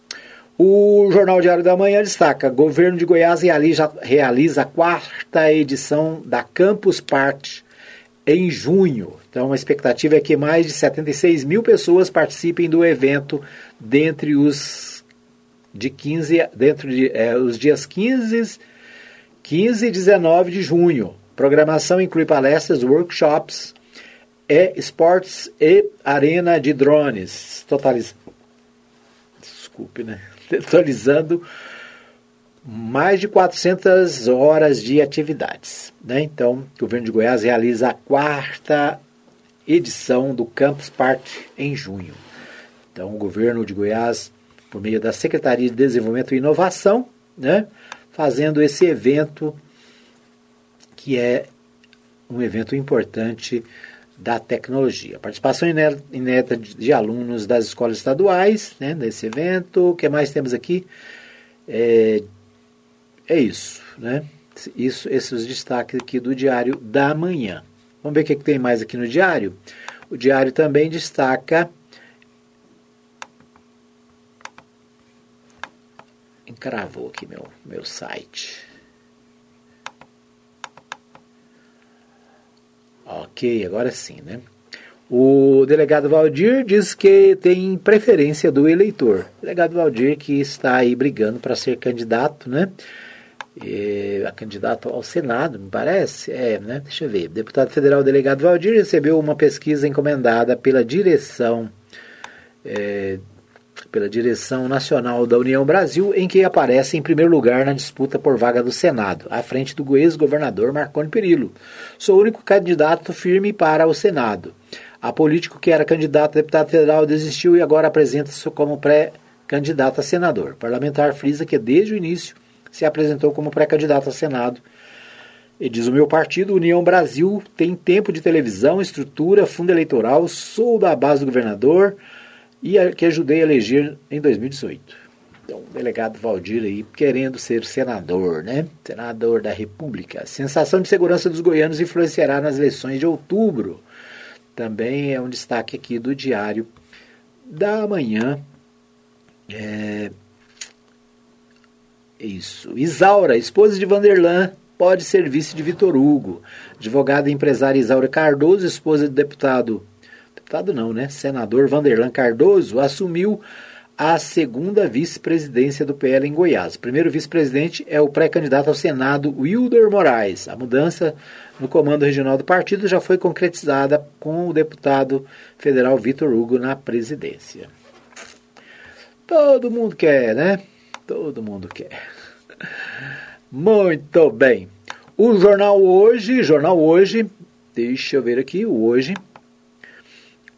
O Jornal Diário da Manhã destaca: governo de Goiás realiza, realiza a quarta edição da Campus Party em junho. Então, a expectativa é que mais de 76 mil pessoas participem do evento dentre os de 15, dentro de é, os dias 15, 15 e 19 de junho. Programação inclui palestras, workshops, e esportes e arena de drones. Desculpe, né? (laughs) Totalizando mais de 400 horas de atividades. Né? Então, o governo de Goiás realiza a quarta edição do Campus Party em junho. Então, o governo de Goiás, por meio da Secretaria de Desenvolvimento e Inovação, né, fazendo esse evento que é um evento importante da tecnologia. Participação inédita de alunos das escolas estaduais né, nesse evento. O que mais temos aqui? É, é isso, né? Isso, esses destaques aqui do Diário da Manhã. Vamos ver o que, que tem mais aqui no Diário. O Diário também destaca encravou aqui meu, meu site. Ok, agora sim, né? O delegado Valdir diz que tem preferência do eleitor. O delegado Valdir que está aí brigando para ser candidato, né? a candidato ao Senado, me parece. É, né? Deixa eu ver. Deputado federal delegado Valdir recebeu uma pesquisa encomendada pela direção é, pela direção nacional da União Brasil, em que aparece em primeiro lugar na disputa por vaga do Senado, à frente do ex-governador Marconi Perillo. Sou o único candidato firme para o Senado. A político que era candidato a deputado federal desistiu e agora apresenta-se como pré-candidato a senador. O parlamentar frisa que desde o início se apresentou como pré-candidato a Senado. E diz o meu partido, União Brasil, tem tempo de televisão, estrutura, fundo eleitoral, sou da base do governador e a, que ajudei a eleger em 2018. Então, o delegado Valdir aí querendo ser senador, né? Senador da República. Sensação de segurança dos goianos influenciará nas eleições de outubro. Também é um destaque aqui do Diário da Manhã. É, isso. Isaura, esposa de Vanderlan, pode ser vice de Vitor Hugo. Advogada e empresária Isaura Cardoso, esposa do deputado. Deputado não, né? Senador Vanderlan Cardoso assumiu a segunda vice-presidência do PL em Goiás. O primeiro vice-presidente é o pré-candidato ao Senado, Wilder Moraes. A mudança no comando regional do partido já foi concretizada com o deputado federal Vitor Hugo na presidência. Todo mundo quer, né? Todo mundo quer. Muito bem. O jornal hoje, jornal hoje, deixa eu ver aqui, o hoje.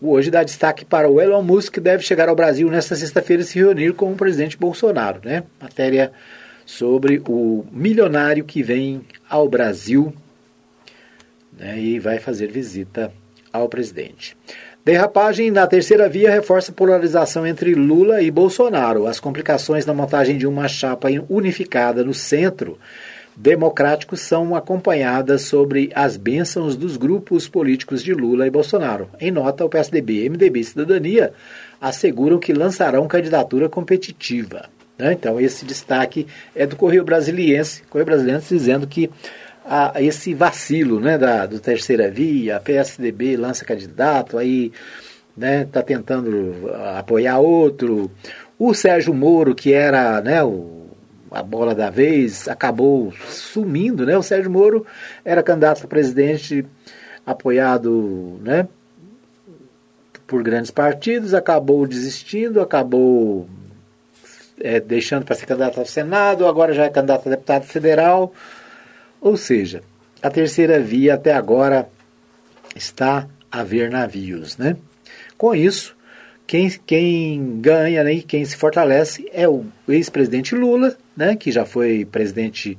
Hoje dá destaque para o Elon Musk que deve chegar ao Brasil nesta sexta-feira e se reunir com o presidente Bolsonaro, né? Matéria sobre o milionário que vem ao Brasil né, e vai fazer visita ao presidente. Derrapagem na terceira via reforça a polarização entre Lula e Bolsonaro. As complicações na montagem de uma chapa unificada no centro democrático são acompanhadas sobre as bênçãos dos grupos políticos de Lula e Bolsonaro. Em nota, o PSDB, MDB e Cidadania asseguram que lançarão candidatura competitiva. Né? Então, esse destaque é do Correio Brasiliense, Correio Brasiliense dizendo que a, esse vacilo né, da, do terceira via, a PSDB lança candidato, aí né, está tentando apoiar outro. O Sérgio Moro, que era né, o a bola da vez, acabou sumindo, né? O Sérgio Moro era candidato a presidente apoiado, né? Por grandes partidos, acabou desistindo, acabou é, deixando para ser candidato ao Senado, agora já é candidato a deputado federal. Ou seja, a terceira via até agora está a ver navios, né? Com isso, quem, quem ganha né, e quem se fortalece é o ex-presidente Lula, né, que já foi presidente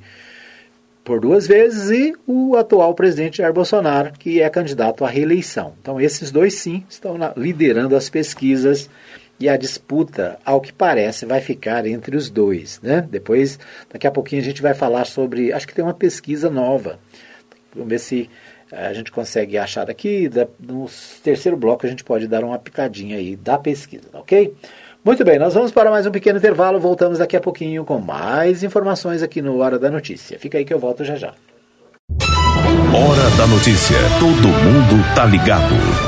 por duas vezes, e o atual presidente Jair Bolsonaro, que é candidato à reeleição. Então, esses dois sim estão liderando as pesquisas e a disputa, ao que parece, vai ficar entre os dois. Né? Depois, daqui a pouquinho, a gente vai falar sobre. Acho que tem uma pesquisa nova. Vamos ver se a gente consegue achar daqui. No terceiro bloco, a gente pode dar uma pitadinha aí da pesquisa, ok? Muito bem, nós vamos para mais um pequeno intervalo. Voltamos daqui a pouquinho com mais informações aqui no Hora da Notícia. Fica aí que eu volto já já. Hora da Notícia. Todo mundo tá ligado.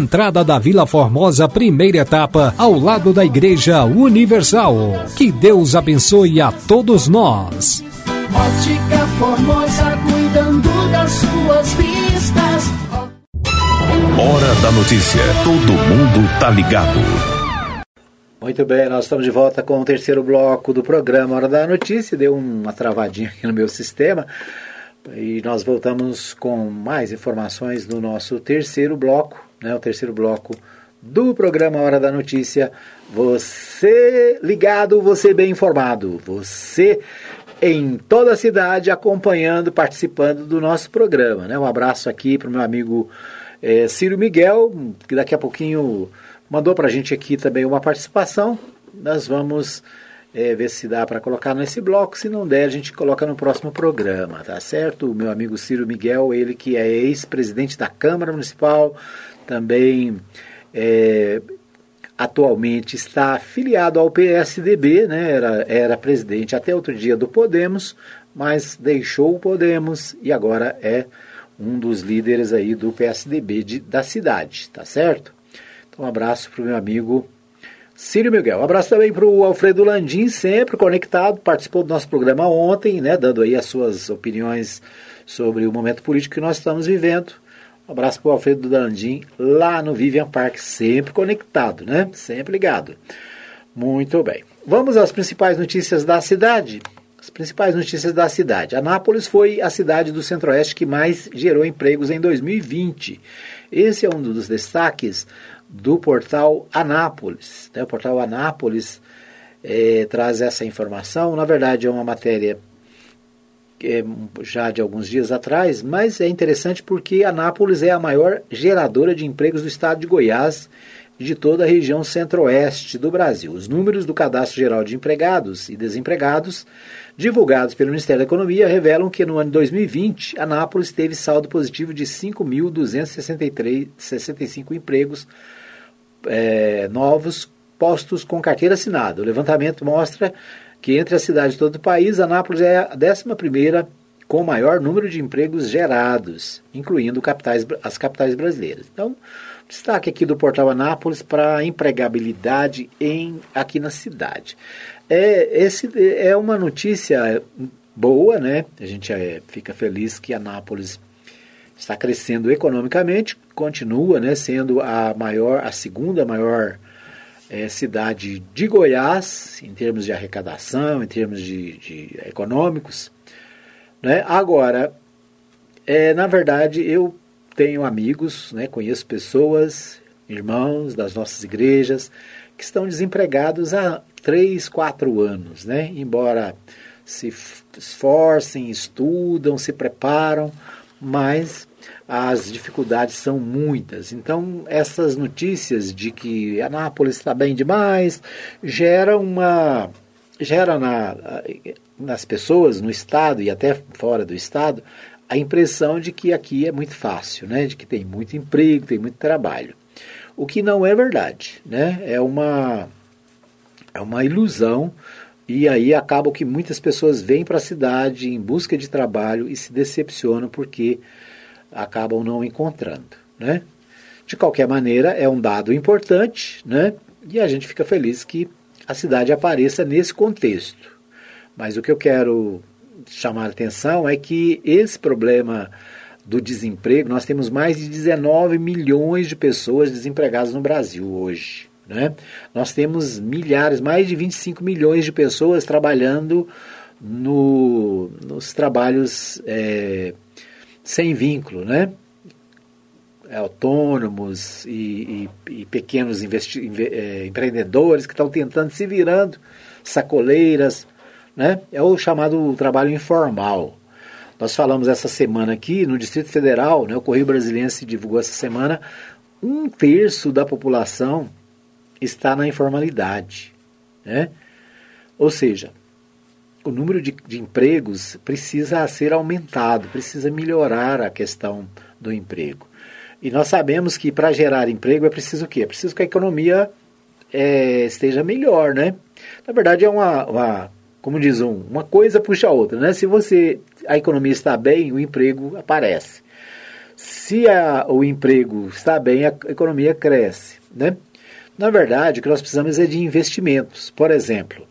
entrada da Vila Formosa, primeira etapa, ao lado da Igreja Universal. Que Deus abençoe a todos nós. Ótica Formosa, cuidando das suas vistas. Hora da Notícia. Todo mundo tá ligado. Muito bem, nós estamos de volta com o terceiro bloco do programa Hora da Notícia. Deu uma travadinha aqui no meu sistema. E nós voltamos com mais informações no nosso terceiro bloco, né, o terceiro bloco do programa Hora da Notícia. Você ligado, você bem informado. Você em toda a cidade acompanhando, participando do nosso programa. Né? Um abraço aqui para o meu amigo é, Ciro Miguel, que daqui a pouquinho mandou para a gente aqui também uma participação. Nós vamos é, ver se dá para colocar nesse bloco. Se não der, a gente coloca no próximo programa, tá certo? O meu amigo Ciro Miguel, ele que é ex-presidente da Câmara Municipal, também é, atualmente está afiliado ao PSDB, né? era, era presidente até outro dia do Podemos, mas deixou o Podemos e agora é um dos líderes aí do PSDB de, da cidade, tá certo? Então um abraço para o meu amigo Círio Miguel. Um abraço também para o Alfredo Landim, sempre conectado, participou do nosso programa ontem, né, dando aí as suas opiniões sobre o momento político que nós estamos vivendo. Abraço para o Alfredo Landim, lá no Vivian Park, sempre conectado, né? Sempre ligado. Muito bem. Vamos às principais notícias da cidade. As principais notícias da cidade. Anápolis foi a cidade do Centro-Oeste que mais gerou empregos em 2020. Esse é um dos destaques do portal Anápolis. Né? O portal Anápolis é, traz essa informação. Na verdade, é uma matéria é, já de alguns dias atrás, mas é interessante porque Anápolis é a maior geradora de empregos do estado de Goiás e de toda a região centro-oeste do Brasil. Os números do Cadastro Geral de Empregados e Desempregados divulgados pelo Ministério da Economia revelam que no ano de 2020, Anápolis teve saldo positivo de 5.265 empregos é, novos, postos com carteira assinada. O levantamento mostra que entre as cidades de todo o país, Anápolis é a 11 com o maior número de empregos gerados, incluindo capitais, as capitais brasileiras. Então, destaque aqui do portal Anápolis para a empregabilidade em, aqui na cidade. É, esse é uma notícia boa, né? A gente é, fica feliz que Anápolis está crescendo economicamente, continua né, sendo a maior, a segunda maior é, cidade de Goiás, em termos de arrecadação, em termos de, de econômicos. Né? Agora, é, na verdade, eu tenho amigos, né, conheço pessoas, irmãos das nossas igrejas, que estão desempregados há três, quatro anos, né? embora se esforcem, estudam, se preparam, mas as dificuldades são muitas. Então, essas notícias de que Anápolis está bem demais gera uma gera na, nas pessoas no estado e até fora do estado a impressão de que aqui é muito fácil, né? De que tem muito emprego, tem muito trabalho. O que não é verdade, né? É uma é uma ilusão e aí acaba que muitas pessoas vêm para a cidade em busca de trabalho e se decepcionam porque acabam não encontrando, né? De qualquer maneira, é um dado importante, né? E a gente fica feliz que a cidade apareça nesse contexto. Mas o que eu quero chamar a atenção é que esse problema do desemprego, nós temos mais de 19 milhões de pessoas desempregadas no Brasil hoje. Né? Nós temos milhares, mais de 25 milhões de pessoas trabalhando no, nos trabalhos é, sem vínculo, né? É, autônomos e, e, e pequenos é, empreendedores que estão tentando se virando, sacoleiras, né? É o chamado trabalho informal. Nós falamos essa semana aqui no Distrito Federal, né, o Correio Brasiliense divulgou essa semana, um terço da população está na informalidade. Né? Ou seja, o número de, de, empregos precisa ser aumentado, precisa melhorar a questão do emprego. E nós sabemos que para gerar emprego é preciso o quê? É preciso que a economia é, esteja melhor, né? Na verdade é uma, uma como diz um, uma coisa puxa a outra, né? Se você a economia está bem, o emprego aparece. Se a, o emprego está bem, a economia cresce, né? Na verdade, o que nós precisamos é de investimentos. Por exemplo,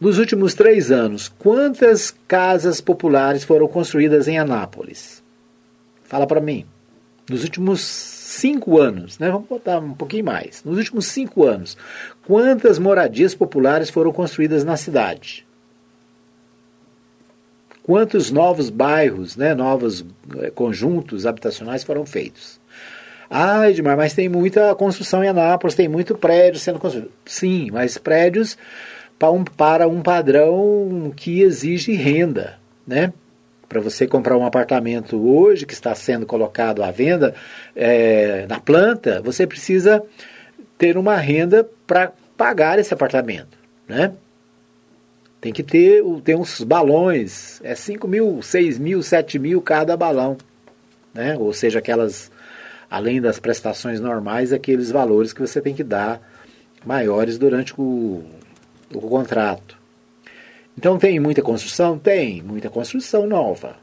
nos últimos três anos, quantas casas populares foram construídas em Anápolis? Fala para mim. Nos últimos cinco anos, né? vamos botar um pouquinho mais. Nos últimos cinco anos, quantas moradias populares foram construídas na cidade? Quantos novos bairros, né, novos eh, conjuntos habitacionais foram feitos? Ah, Edmar, mas tem muita construção em Anápolis, tem muito prédio sendo construído. Sim, mas prédios para um, para um padrão que exige renda, né? Para você comprar um apartamento hoje que está sendo colocado à venda é, na planta, você precisa ter uma renda para pagar esse apartamento, né? Tem que ter, ter uns balões, é 5 mil, 6 mil, 7 mil cada balão, né? Ou seja, aquelas, além das prestações normais, aqueles valores que você tem que dar maiores durante o, o contrato. Então tem muita construção? Tem, muita construção nova.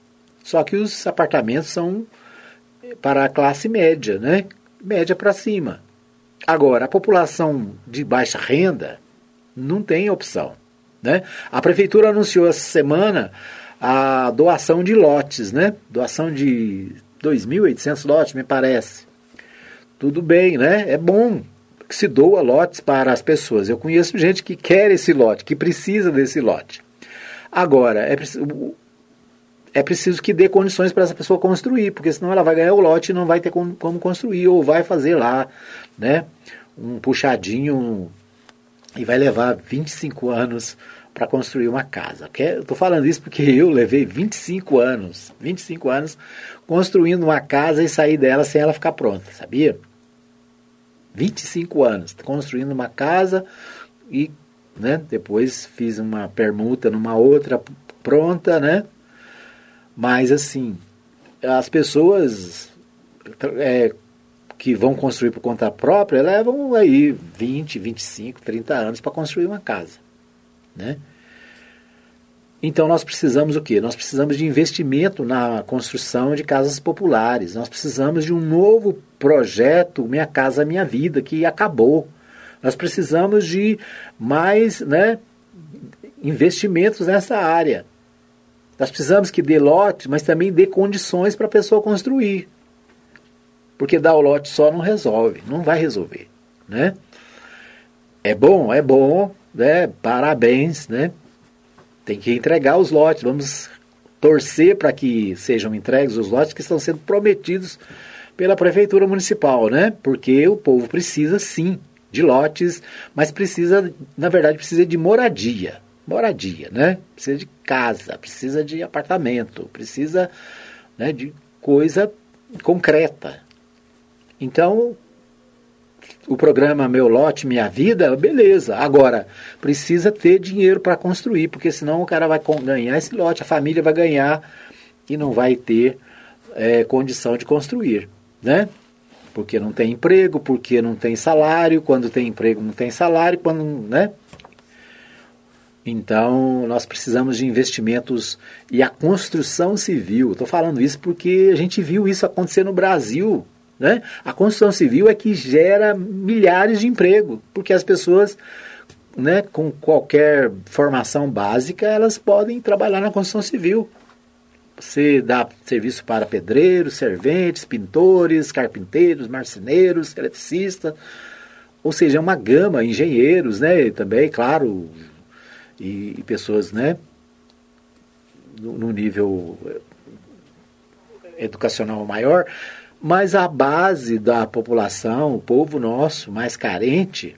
Só que os apartamentos são para a classe média, né? Média para cima. Agora, a população de baixa renda não tem opção. Né? A prefeitura anunciou essa semana a doação de lotes, né? Doação de 2.800 lotes, me parece. Tudo bem, né? É bom que se doa lotes para as pessoas. Eu conheço gente que quer esse lote, que precisa desse lote. Agora, é preciso, é preciso que dê condições para essa pessoa construir, porque senão ela vai ganhar o lote e não vai ter como, como construir, ou vai fazer lá né, um puxadinho e vai levar 25 anos para construir uma casa. Estou falando isso porque (laughs) eu levei 25 anos, 25 anos construindo uma casa e sair dela sem ela ficar pronta, sabia? 25 anos, construindo uma casa e né, depois fiz uma permuta numa outra pronta, né? Mas assim, as pessoas é, que vão construir por conta própria levam aí 20, 25, 30 anos para construir uma casa. Né? Então nós precisamos o quê? Nós precisamos de investimento na construção de casas populares. Nós precisamos de um novo projeto Minha Casa Minha Vida, que acabou. Nós precisamos de mais né, investimentos nessa área. Nós precisamos que dê lote, mas também dê condições para a pessoa construir. Porque dar o lote só não resolve, não vai resolver. Né? É bom, é bom, né? parabéns, né? Tem que entregar os lotes, vamos torcer para que sejam entregues os lotes que estão sendo prometidos pela prefeitura municipal, né? Porque o povo precisa sim de lotes, mas precisa, na verdade, precisa de moradia moradia, né? Precisa de casa, precisa de apartamento, precisa né, de coisa concreta. Então, o programa Meu Lote, Minha Vida, beleza. Agora, precisa ter dinheiro para construir, porque senão o cara vai ganhar esse lote, a família vai ganhar e não vai ter é, condição de construir, né? Porque não tem emprego, porque não tem salário, quando tem emprego não tem salário, quando, né? Então, nós precisamos de investimentos e a construção civil. Estou falando isso porque a gente viu isso acontecer no Brasil. Né? A construção civil é que gera milhares de empregos, porque as pessoas né, com qualquer formação básica, elas podem trabalhar na construção civil. Você dá serviço para pedreiros, serventes, pintores, carpinteiros, marceneiros, eletricistas, ou seja, é uma gama, engenheiros, né, também, claro, e, e pessoas, né, no, no nível educacional maior, mas a base da população, o povo nosso mais carente,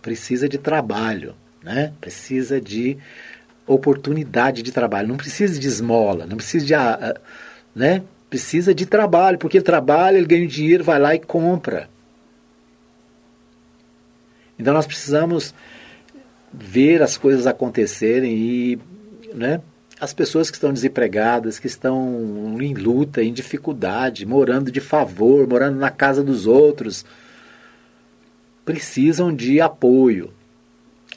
precisa de trabalho, né? Precisa de oportunidade de trabalho, não precisa de esmola, não precisa de, ah, ah, né? Precisa de trabalho, porque ele trabalha, ele ganha dinheiro, vai lá e compra. Então nós precisamos ver as coisas acontecerem e né, as pessoas que estão desempregadas, que estão em luta, em dificuldade, morando de favor, morando na casa dos outros, precisam de apoio.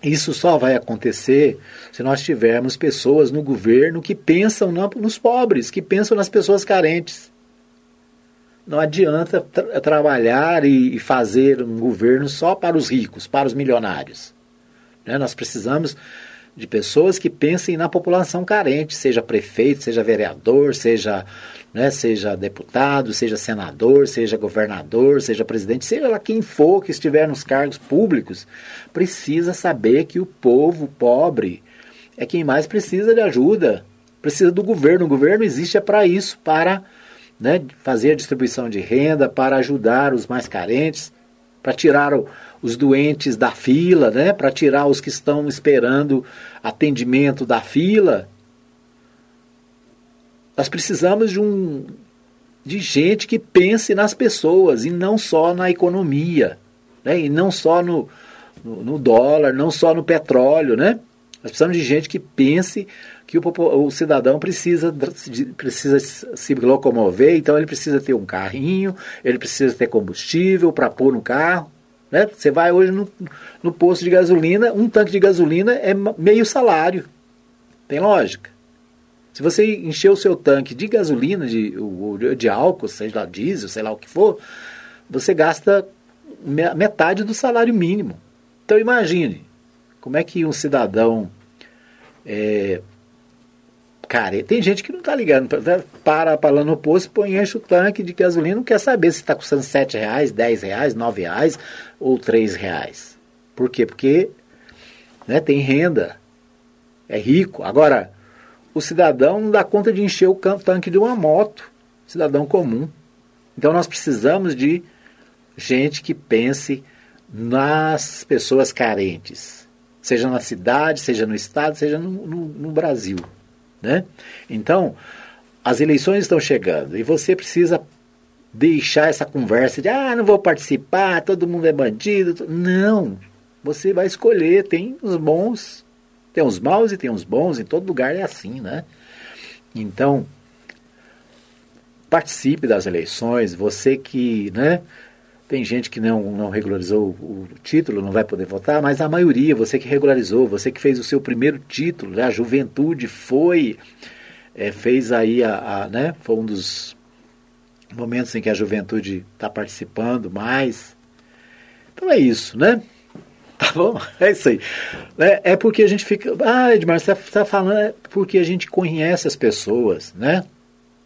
Isso só vai acontecer se nós tivermos pessoas no governo que pensam nos pobres, que pensam nas pessoas carentes. Não adianta tra trabalhar e fazer um governo só para os ricos, para os milionários. Né? Nós precisamos de pessoas que pensem na população carente, seja prefeito, seja vereador, seja, né, seja deputado, seja senador, seja governador, seja presidente, seja lá quem for que estiver nos cargos públicos, precisa saber que o povo pobre é quem mais precisa de ajuda, precisa do governo. O governo existe é para isso, para né, fazer a distribuição de renda, para ajudar os mais carentes, para tirar o, os doentes da fila, né, para tirar os que estão esperando atendimento da fila. Nós precisamos de um de gente que pense nas pessoas e não só na economia, né, e não só no, no, no dólar, não só no petróleo, né? Nós precisamos de gente que pense que o, o, cidadão precisa, precisa se locomover, então ele precisa ter um carrinho, ele precisa ter combustível para pôr no carro. Né? Você vai hoje no, no posto de gasolina, um tanque de gasolina é meio salário. Tem lógica. Se você encher o seu tanque de gasolina, de, de álcool, seja lá diesel, sei lá o que for, você gasta metade do salário mínimo. Então imagine como é que um cidadão é, Cara, tem gente que não está ligando. Para, para lá no posto, põe, enche o tanque de gasolina, não quer saber se está custando 7 reais, 10 reais, 9 reais ou 3 reais. Por quê? Porque né, tem renda, é rico. Agora, o cidadão não dá conta de encher o tanque de uma moto, cidadão comum. Então nós precisamos de gente que pense nas pessoas carentes, seja na cidade, seja no estado, seja no, no, no Brasil. Né? Então, as eleições estão chegando e você precisa deixar essa conversa de ah, não vou participar, todo mundo é bandido. Não. Você vai escolher, tem os bons, tem os maus e tem os bons, em todo lugar é assim, né? Então, participe das eleições, você que, né, tem gente que não, não regularizou o título, não vai poder votar, mas a maioria, você que regularizou, você que fez o seu primeiro título, né, a juventude foi, é, fez aí a, a, né, foi um dos momentos em que a juventude está participando mais. Então é isso, né? (laughs) Tá bom? É isso aí. É, é porque a gente fica. Ah, Edmar, você está tá falando. É porque a gente conhece as pessoas, né?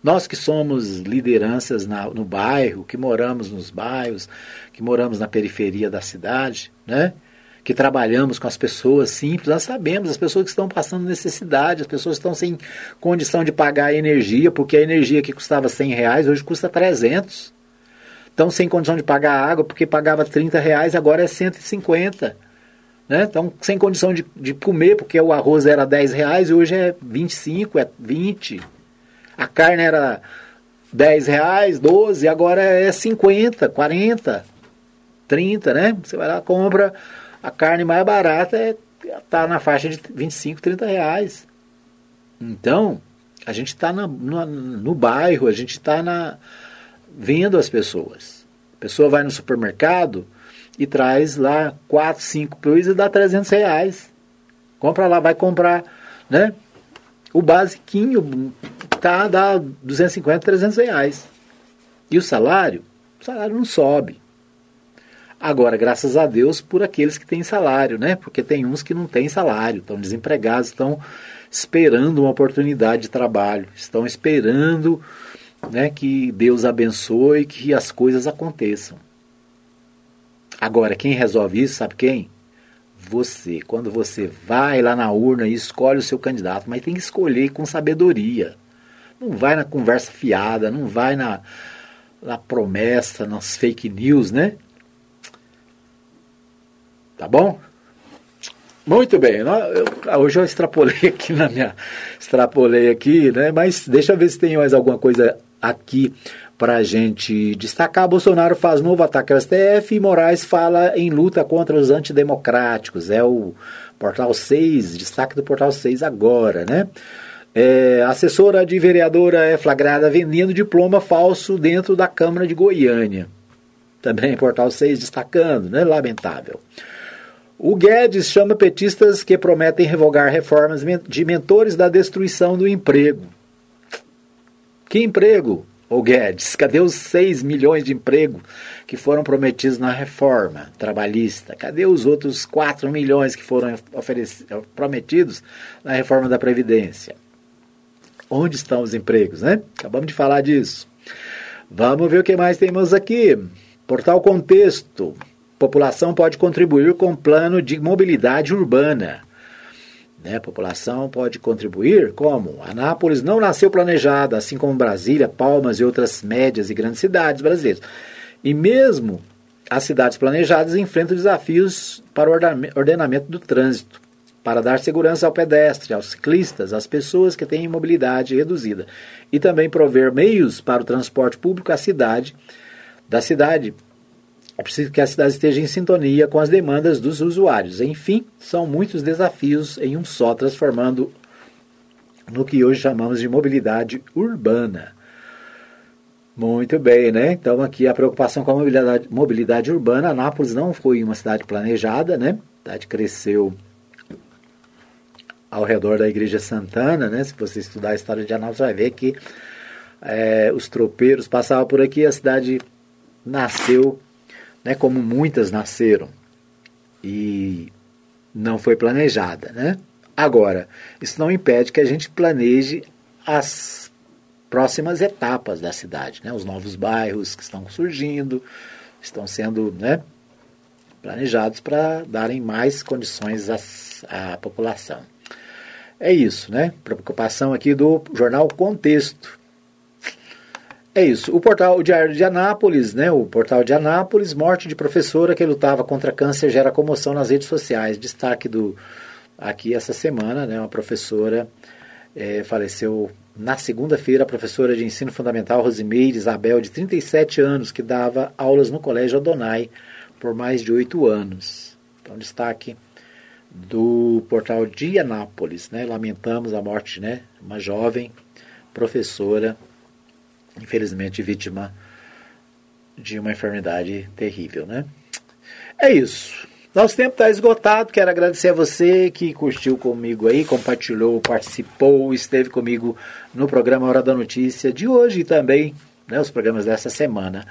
Nós que somos lideranças na, no bairro, que moramos nos bairros, que moramos na periferia da cidade, né? que trabalhamos com as pessoas simples, nós sabemos, as pessoas que estão passando necessidade, as pessoas que estão sem condição de pagar a energia, porque a energia que custava 100 reais hoje custa 300. Estão sem condição de pagar a água, porque pagava 30 reais, agora é 150. Né? Estão sem condição de, de comer, porque o arroz era 10 reais e hoje é 25, é 20. A carne era 10 reais, 12, agora é 50, 40, 30, né? Você vai lá, compra a carne mais barata é, tá na faixa de 25, 30 reais. Então, a gente está no, bairro, a gente está vendo as pessoas. A pessoa vai no supermercado e traz lá 4, 5 coisas e dá 300 reais. Compra lá, vai comprar, né? O basiquinho tá, dá 250, 300 reais. E o salário? O salário não sobe. Agora, graças a Deus por aqueles que têm salário, né? Porque tem uns que não têm salário, estão desempregados, estão esperando uma oportunidade de trabalho, estão esperando né, que Deus abençoe, que as coisas aconteçam. Agora, quem resolve isso, sabe quem? Você. Quando você vai lá na urna e escolhe o seu candidato, mas tem que escolher com sabedoria. Não vai na conversa fiada, não vai na, na promessa, nas fake news, né? Tá bom? Muito bem. Eu, hoje eu extrapolei (laughs) aqui na minha. Extrapolei aqui, né? Mas deixa eu ver se tem mais alguma coisa aqui para gente destacar. Bolsonaro faz novo ataque ao STF e Moraes fala em luta contra os antidemocráticos. É o Portal 6, destaque do Portal 6 agora, né? É, assessora de vereadora é flagrada vendendo diploma falso dentro da Câmara de Goiânia. Também Portal 6 destacando, né? Lamentável. O Guedes chama petistas que prometem revogar reformas de mentores da destruição do emprego. Que emprego, o Guedes? Cadê os 6 milhões de emprego que foram prometidos na reforma trabalhista? Cadê os outros 4 milhões que foram prometidos na reforma da Previdência? Onde estão os empregos, né? Acabamos de falar disso. Vamos ver o que mais temos aqui. Portal Contexto. População pode contribuir com plano de mobilidade urbana. Né? População pode contribuir como? Anápolis não nasceu planejada, assim como Brasília, Palmas e outras médias e grandes cidades brasileiras. E mesmo as cidades planejadas enfrentam desafios para o ordenamento do trânsito, para dar segurança ao pedestre, aos ciclistas, às pessoas que têm mobilidade reduzida, e também prover meios para o transporte público à cidade, da cidade é preciso que a cidade esteja em sintonia com as demandas dos usuários. Enfim, são muitos desafios em um só, transformando no que hoje chamamos de mobilidade urbana. Muito bem, né? Então aqui a preocupação com a mobilidade, mobilidade urbana. Anápolis não foi uma cidade planejada, né? A cidade cresceu ao redor da Igreja Santana, né? Se você estudar a história de Anápolis, vai ver que é, os tropeiros passavam por aqui, a cidade nasceu né, como muitas nasceram e não foi planejada, né? Agora, isso não impede que a gente planeje as próximas etapas da cidade, né? Os novos bairros que estão surgindo, estão sendo, né, planejados para darem mais condições à, à população. É isso, né? Preocupação aqui do jornal Contexto. É isso. O portal Diário de Anápolis, né? O portal de Anápolis, morte de professora que lutava contra câncer gera comoção nas redes sociais. Destaque do aqui essa semana, né? Uma professora é, faleceu na segunda-feira, a professora de ensino fundamental Rosimeire Isabel, de 37 anos, que dava aulas no Colégio Adonai por mais de oito anos. Então, destaque do portal de Anápolis, né? Lamentamos a morte, né? Uma jovem professora infelizmente vítima de uma enfermidade terrível, né? É isso. Nosso tempo está esgotado. Quero agradecer a você que curtiu comigo aí, compartilhou, participou, esteve comigo no programa Hora da Notícia de hoje e também né, os programas dessa semana.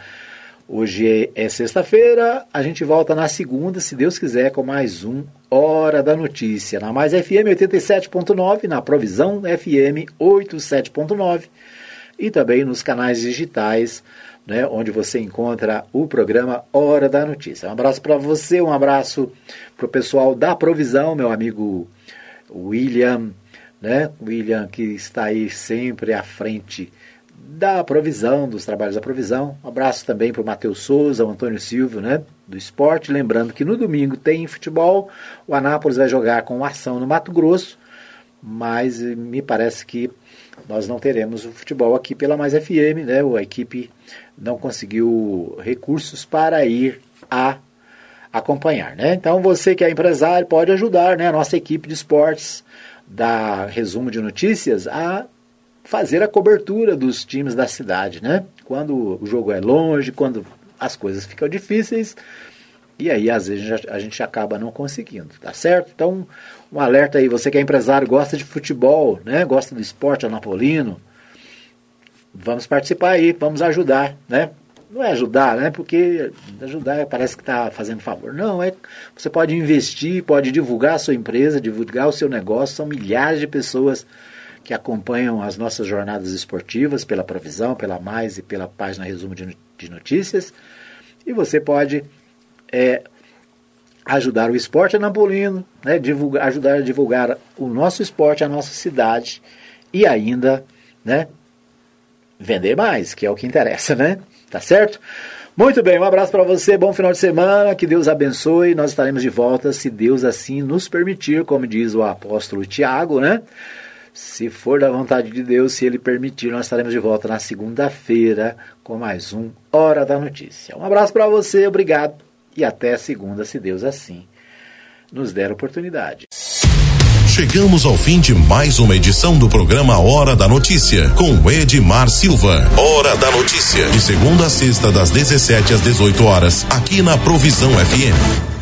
Hoje é, é sexta-feira, a gente volta na segunda, se Deus quiser, com mais um Hora da Notícia. Na Mais FM 87.9, na Provisão FM 87.9 e também nos canais digitais, né, onde você encontra o programa Hora da Notícia. Um abraço para você, um abraço para o pessoal da Provisão, meu amigo William, né, William que está aí sempre à frente da provisão, dos trabalhos da provisão. Um abraço também para o Matheus Souza, o Antônio Silvio, né, do esporte. Lembrando que no domingo tem futebol, o Anápolis vai jogar com ação no Mato Grosso, mas me parece que nós não teremos o futebol aqui pela Mais FM, né? A equipe não conseguiu recursos para ir a acompanhar, né? Então você que é empresário pode ajudar, né? A nossa equipe de esportes da Resumo de Notícias a fazer a cobertura dos times da cidade, né? Quando o jogo é longe, quando as coisas ficam difíceis, e aí às vezes a gente acaba não conseguindo, tá certo? Então, um alerta aí, você que é empresário, gosta de futebol, né? Gosta do esporte anapolino, vamos participar aí, vamos ajudar, né? Não é ajudar, né? Porque ajudar parece que está fazendo favor. Não, é você pode investir, pode divulgar a sua empresa, divulgar o seu negócio. São milhares de pessoas que acompanham as nossas jornadas esportivas pela Provisão, pela Mais e pela página Resumo de Notícias. E você pode é, ajudar o esporte anapolino, né, divulgar, ajudar a divulgar o nosso esporte, a nossa cidade e ainda né, vender mais, que é o que interessa, né? Tá certo? Muito bem, um abraço para você, bom final de semana, que Deus abençoe. Nós estaremos de volta, se Deus assim nos permitir, como diz o apóstolo Tiago, né? Se for da vontade de Deus, se Ele permitir, nós estaremos de volta na segunda-feira com mais um Hora da Notícia. Um abraço para você, obrigado e até segunda, se Deus assim nos der oportunidade. Chegamos ao fim de mais uma edição do programa Hora da Notícia, com Edmar Silva. Hora da Notícia, de segunda a sexta, das 17 às 18 horas, aqui na Provisão FM.